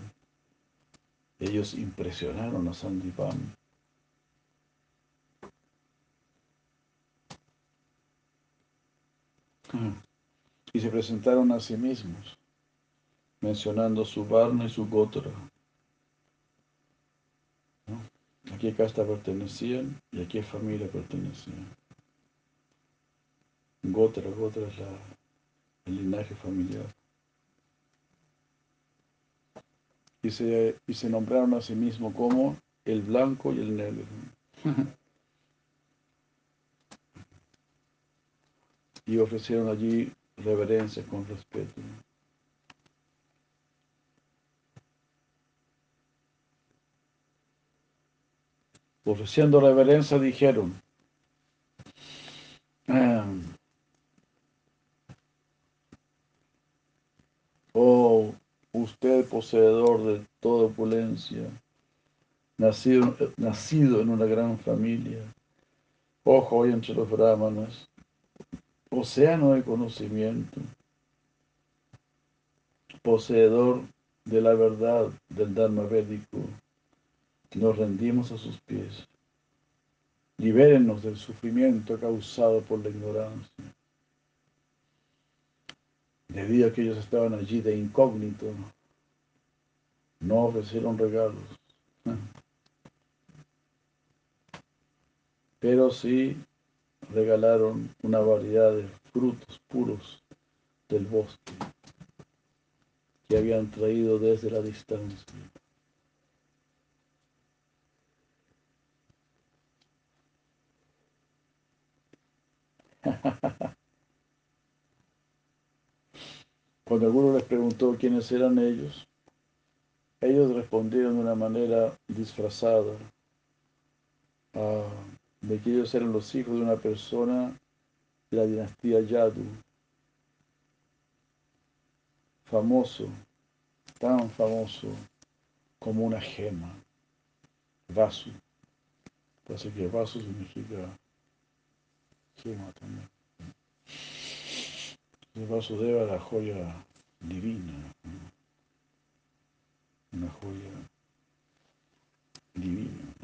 Ellos impresionaron a Sandipan. Y se presentaron a sí mismos, mencionando su Varna y su Gotra. ¿No? ¿A qué casta pertenecían y a qué familia pertenecían? Gotra, Gotra es la, el linaje familiar. Y se, y se nombraron a sí mismos como el blanco y el negro. y ofrecieron allí reverencia con respeto. Ofreciendo reverencia dijeron, oh usted poseedor de toda opulencia, nacido, nacido en una gran familia, ojo hoy entre los brahmanas, océano de conocimiento, poseedor de la verdad del Dharma védico, nos rendimos a sus pies. Libérenos del sufrimiento causado por la ignorancia. Debido a que ellos estaban allí de incógnito, no ofrecieron regalos. Pero sí regalaron una variedad de frutos puros del bosque que habían traído desde la distancia. Cuando alguno les preguntó quiénes eran ellos, ellos respondieron de una manera disfrazada de que ellos eran los hijos de una persona de la dinastía Yadu, famoso, tan famoso como una gema, Vasu. Así que Vasu significa gema también. El Vasudeva la joya divina, una joya divina.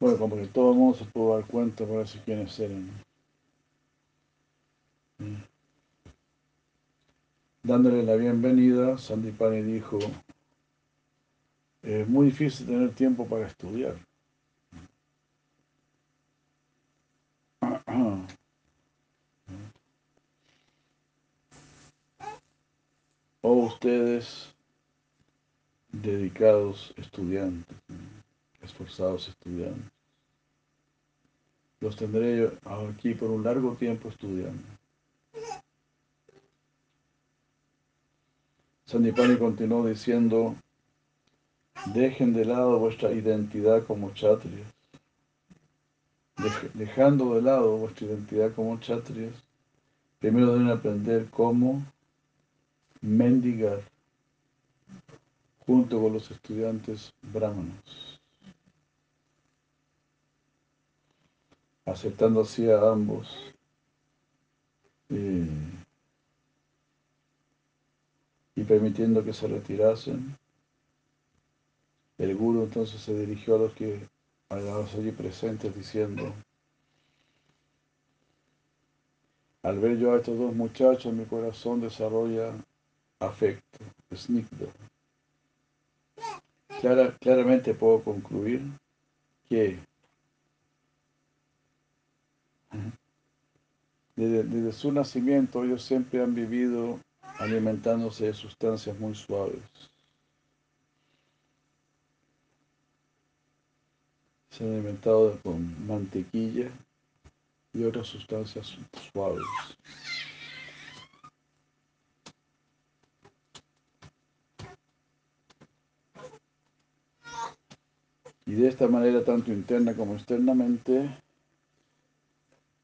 Bueno, como que todo el mundo se pudo dar cuenta, parece quiénes eran. Mm. Dándole la bienvenida, Sandipani dijo, es muy difícil tener tiempo para estudiar. O ustedes, dedicados estudiantes, esforzados estudiantes, los tendré aquí por un largo tiempo estudiando. Sandipani continuó diciendo, dejen de lado vuestra identidad como chatrias. dejando de lado vuestra identidad como chatrias, primero deben aprender cómo mendigar junto con los estudiantes brahmanos, aceptando así a ambos. Eh, y permitiendo que se retirasen, el guru entonces se dirigió a los que a los allí presentes diciendo, al ver yo a estos dos muchachos, mi corazón desarrolla afecto, snigda. Clara, claramente puedo concluir que desde, desde su nacimiento ellos siempre han vivido alimentándose de sustancias muy suaves. Se han alimentado con mantequilla y otras sustancias suaves. Y de esta manera, tanto interna como externamente,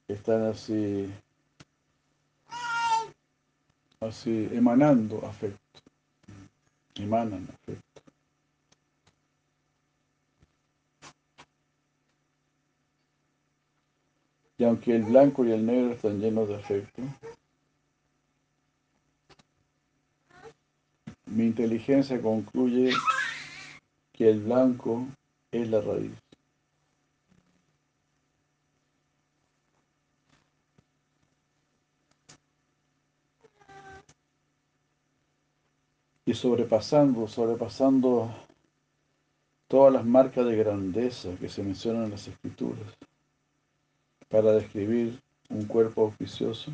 están así así emanando afecto, emanan afecto. Y aunque el blanco y el negro están llenos de afecto, mi inteligencia concluye que el blanco es la raíz. y sobrepasando, sobrepasando todas las marcas de grandeza que se mencionan en las escrituras para describir un cuerpo auspicioso,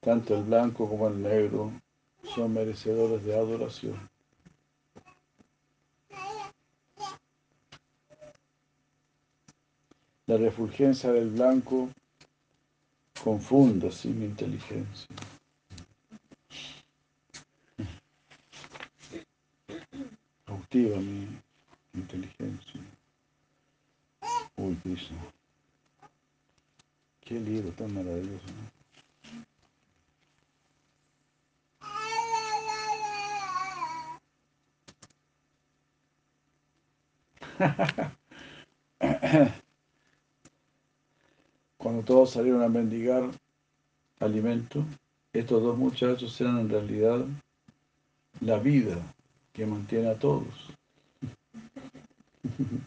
tanto el blanco como el negro son merecedores de adoración. La refulgencia del blanco confunde así mi inteligencia. Cautiva mi inteligencia. Uy, Krishna. Qué libro tan maravilloso. Cuando todos salieron a mendigar alimento, estos dos muchachos eran en realidad la vida que mantiene a todos.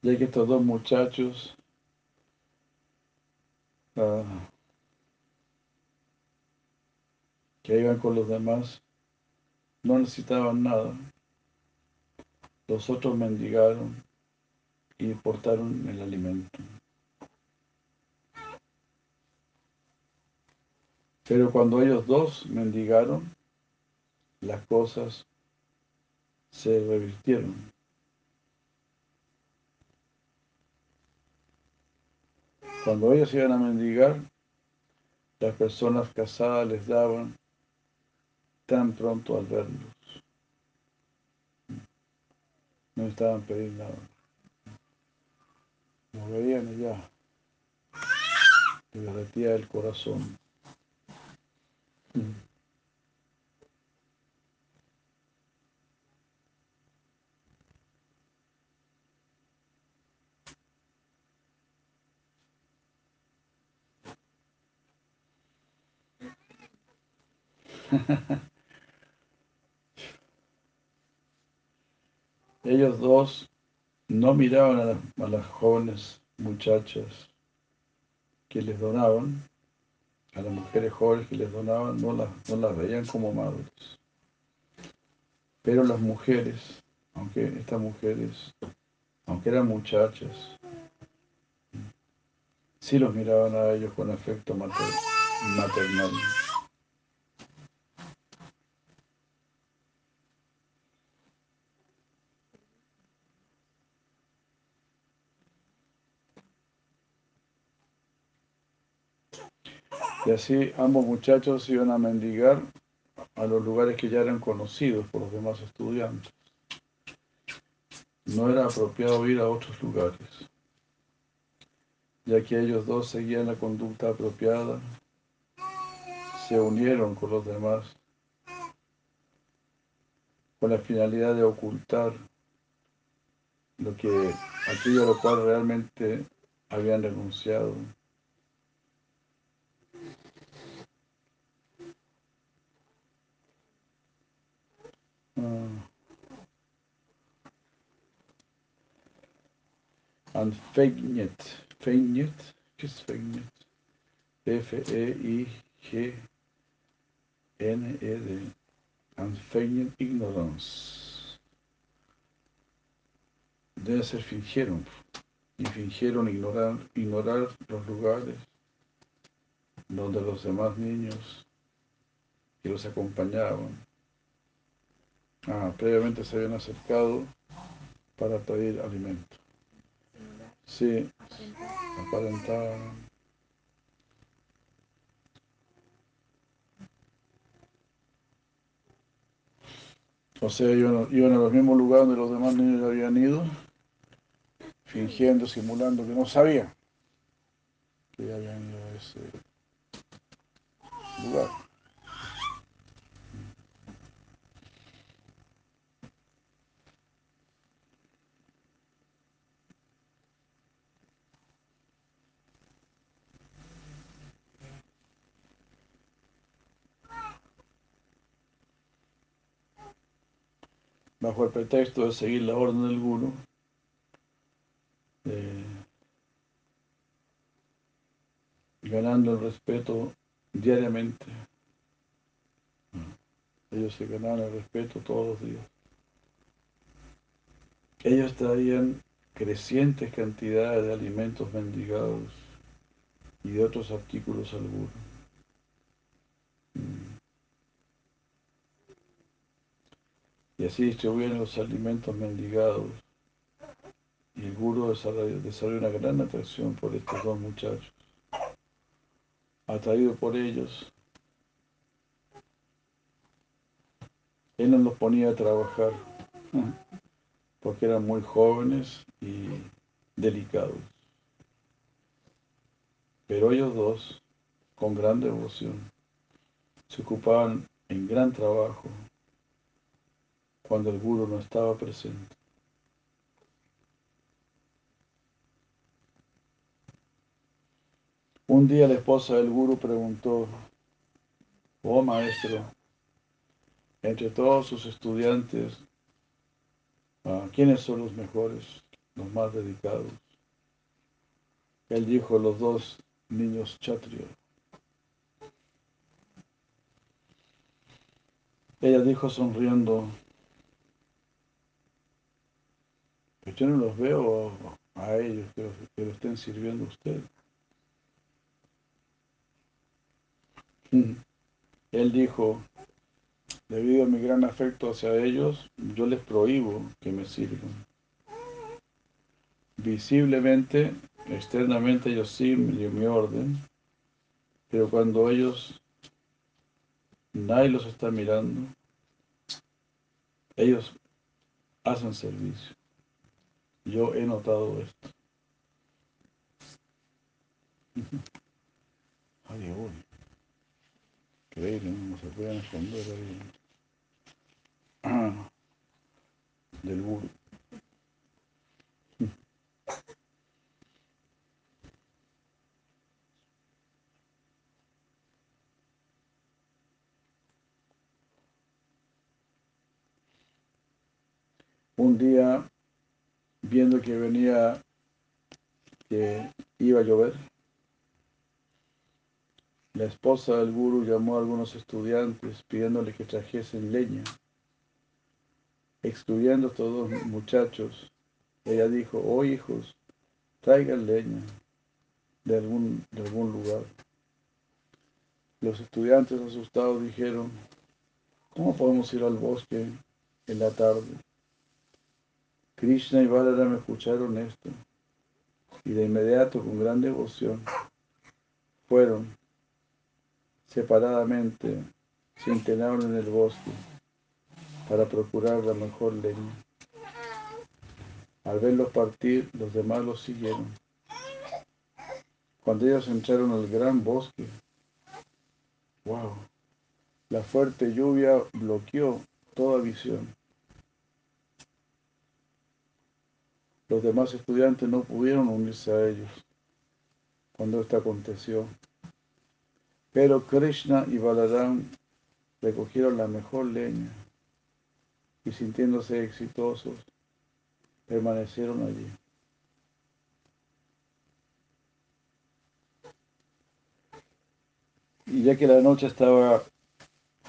Ya que estos dos muchachos uh, que iban con los demás no necesitaban nada. Los otros mendigaron y portaron el alimento. Pero cuando ellos dos mendigaron, las cosas se revirtieron. Cuando ellos iban a mendigar, las personas casadas les daban tan pronto al verlos. No estaban pidiendo nada. Veían ya. Les derretía el corazón. Ellos dos no miraban a las, jóvenes muchachas que les donaban, a las mujeres jóvenes que les donaban, no las, no las veían como madres. Pero las mujeres, aunque estas mujeres, aunque eran muchachas, sí los miraban a ellos con afecto mater- maternal. Y así ambos muchachos iban a mendigar a los lugares que ya eran conocidos por los demás estudiantes. No era apropiado ir a otros lugares, ya que ellos dos seguían la conducta apropiada, se unieron con los demás con la finalidad de ocultar lo que aquello a lo cual realmente habían renunciado. Ah. And Feignet. Feignet. ¿Qué es Feignet? F-E-I-G-N-E-D. And Feignet Ignorance. Debe ser fingieron. Y fingieron ignorar, ignorar los lugares donde los demás niños que los acompañaban Ah, previamente se habían acercado para pedir alimento. Sí, aparentaban. O sea, iban, iban a los mismos lugares donde los demás niños habían ido, fingiendo, simulando que no sabían que ya habían ido a ese lugar. Bajo el pretexto de seguir la orden del guru, eh, ganando el respeto diariamente. Ellos se ganaban el respeto todos los días. Ellos traían crecientes cantidades de alimentos mendigados y de otros artículos al guru. Y así distribuían los alimentos mendigados. Y el guru desarrolló, una gran atracción por estos dos muchachos. Atraído por ellos, él no los ponía a trabajar porque eran muy jóvenes y delicados. Pero ellos dos, con gran devoción, se ocupaban en gran trabajo cuando el guru no estaba presente. Un día la esposa del guru preguntó, oh maestro, entre todos sus estudiantes, ah, ¿quiénes son los mejores, los más dedicados? Él dijo, los dos niños chatrio. Ella dijo sonriendo, pues yo no los veo a ellos que lo estén sirviendo a usted. Él dijo, debido a mi gran afecto hacia ellos, yo les prohíbo que me sirvan. Visiblemente, externamente ellos sí me dio mi orden, pero cuando ellos, nadie los está mirando, ellos hacen servicio. Yo he notado esto. Ay, uy. Increíble, ¿no? no se pueden esconder ahí. Del guru. Un día, viendo que venía, que iba a llover, la esposa del guru llamó a algunos estudiantes pidiéndole que trajesen leña. Excluyendo a estos dos muchachos, ella dijo, oh hijos, traigan leña de algún, de algún lugar. Los estudiantes asustados dijeron, ¿cómo podemos ir al bosque en la tarde? Krishna y Balaram escucharon esto y de inmediato con gran devoción fueron separadamente, se en el bosque para procurar la mejor leña. Al verlos partir, los demás los siguieron. Cuando ellos entraron al gran bosque, wow, la fuerte lluvia bloqueó toda visión. Los demás estudiantes no pudieron unirse a ellos cuando esto aconteció. Pero Krishna y Balaram recogieron la mejor leña y sintiéndose exitosos, permanecieron allí. Y ya que la noche estaba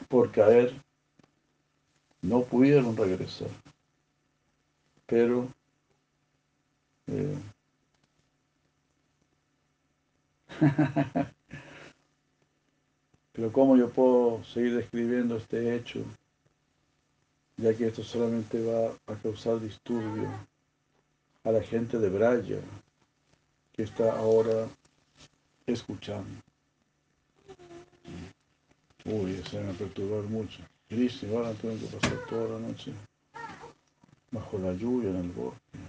por caer, no pudieron regresar. Pero Pero ¿cómo yo puedo seguir describiendo este hecho? Ya que esto solamente va a causar disturbio a la gente de Braya que está ahora escuchando. Uy, se a perturbar mucho. Triste, van a tener que pasar toda la noche bajo la lluvia en el bosque.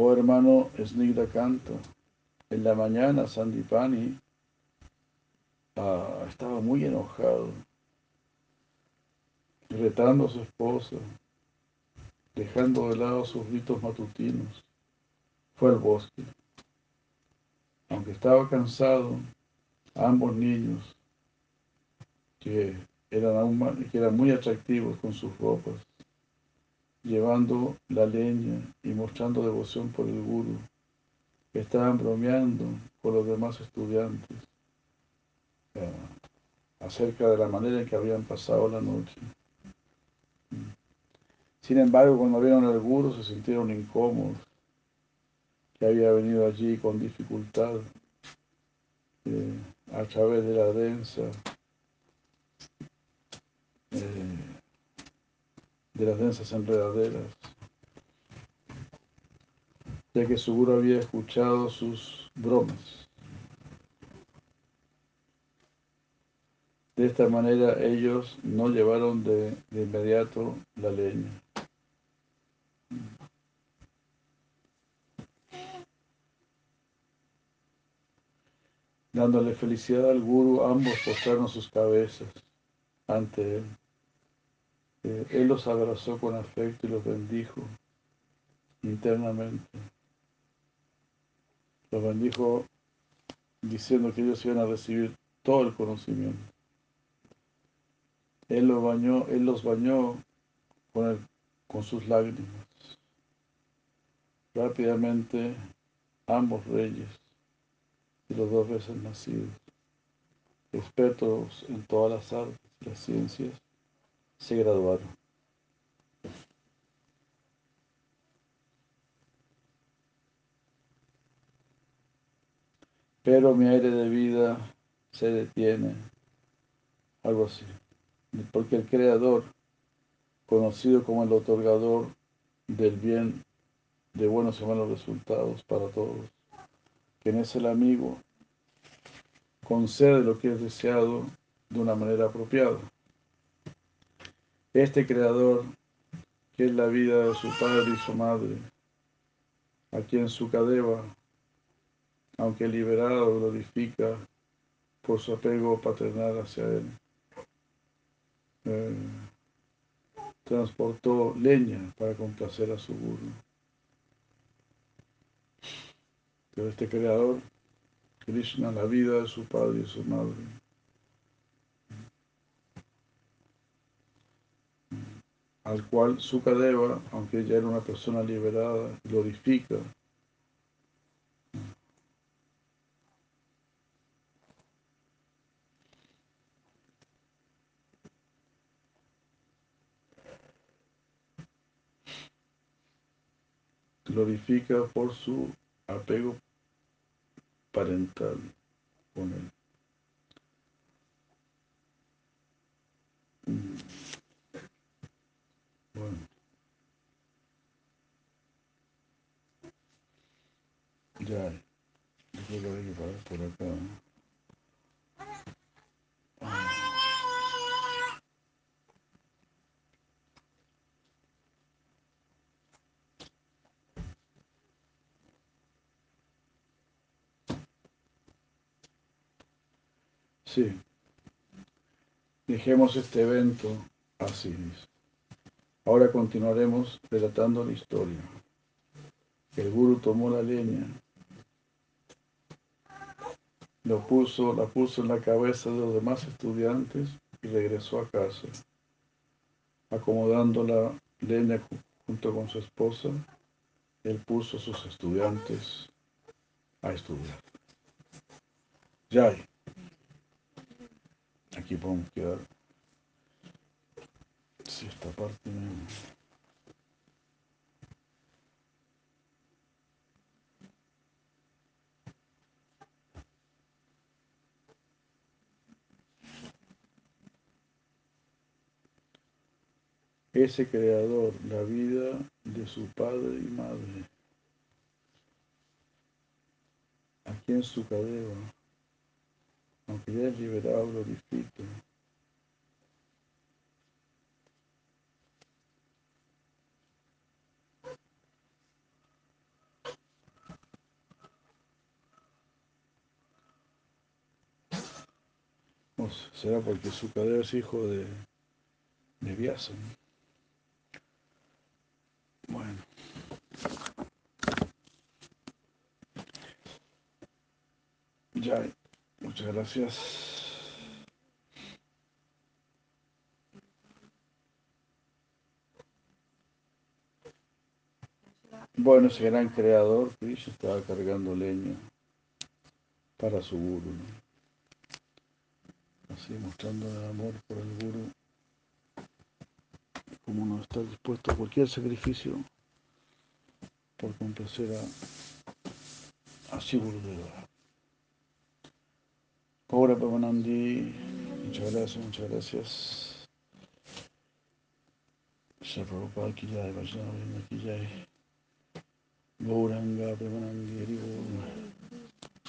Oh hermano Snigda Canto, en la mañana Sandipani ah, estaba muy enojado, retando a su esposa, dejando de lado sus ritos matutinos. Fue al bosque. Aunque estaba cansado, ambos niños, que eran muy atractivos con sus ropas, llevando la leña y mostrando devoción por el guru, estaban bromeando con los demás estudiantes eh, acerca de la manera en que habían pasado la noche. Sin embargo, cuando vieron al guru se sintieron incómodos, que había venido allí con dificultad eh, a través de la densa de las densas enredaderas, ya que seguro había escuchado sus bromas. De esta manera ellos no llevaron de, de inmediato la leña. Dándole felicidad al guru, ambos postraron sus cabezas ante él. Él los abrazó con afecto y los bendijo internamente. Los bendijo diciendo que ellos iban a recibir todo el conocimiento. Él los bañó, él los bañó con, con sus lágrimas. Rápidamente ambos reyes y los dos veces nacidos, expertos en todas las artes y las ciencias, se graduaron. Pero mi aire de vida se detiene, algo así, porque el Creador, conocido como el otorgador del bien, de buenos y malos resultados para todos, quien es el amigo, concede lo que es deseado de una manera apropiada. Este creador, que es la vida de su padre y su madre, a quien Sukadeva, aunque liberado, glorifica por su apego paternal hacia él. Eh, transportó leña para complacer a su guru. Pero este creador, Krishna, la vida de su padre y su madre, al cual Sukadeva, aunque ella era una persona liberada, glorifica. Glorifica por su apego parental con él. Bueno. Ya, yo creo que hay que parar por acá. Sí. Dejemos este evento así. Ahora continuaremos relatando la historia. El guru tomó la leña, la puso en la cabeza de los demás estudiantes y regresó a casa. Acomodando la leña ju- junto con su esposa, él puso a sus estudiantes a estudiar. Yay. Aquí podemos quedar. Si esta parte me... Ese creador, la vida de su padre y madre, aquí en su cadeva, aunque ya es liberado, glorifica. Será porque su cadeva es hijo de, de. Bueno. Ya, muchas gracias. Bueno, ese gran creador, Krishna, estaba cargando leña para su guru. ¿no? Así mostrando el amor por el guru, como uno está dispuesto a cualquier sacrificio por complacer a, a Sri Gurudeva. Ahora, Pavanandi, muchas gracias, muchas gracias. Se ki jai, Vaishnava Vrinda ki jai. Gauranga Premanandi.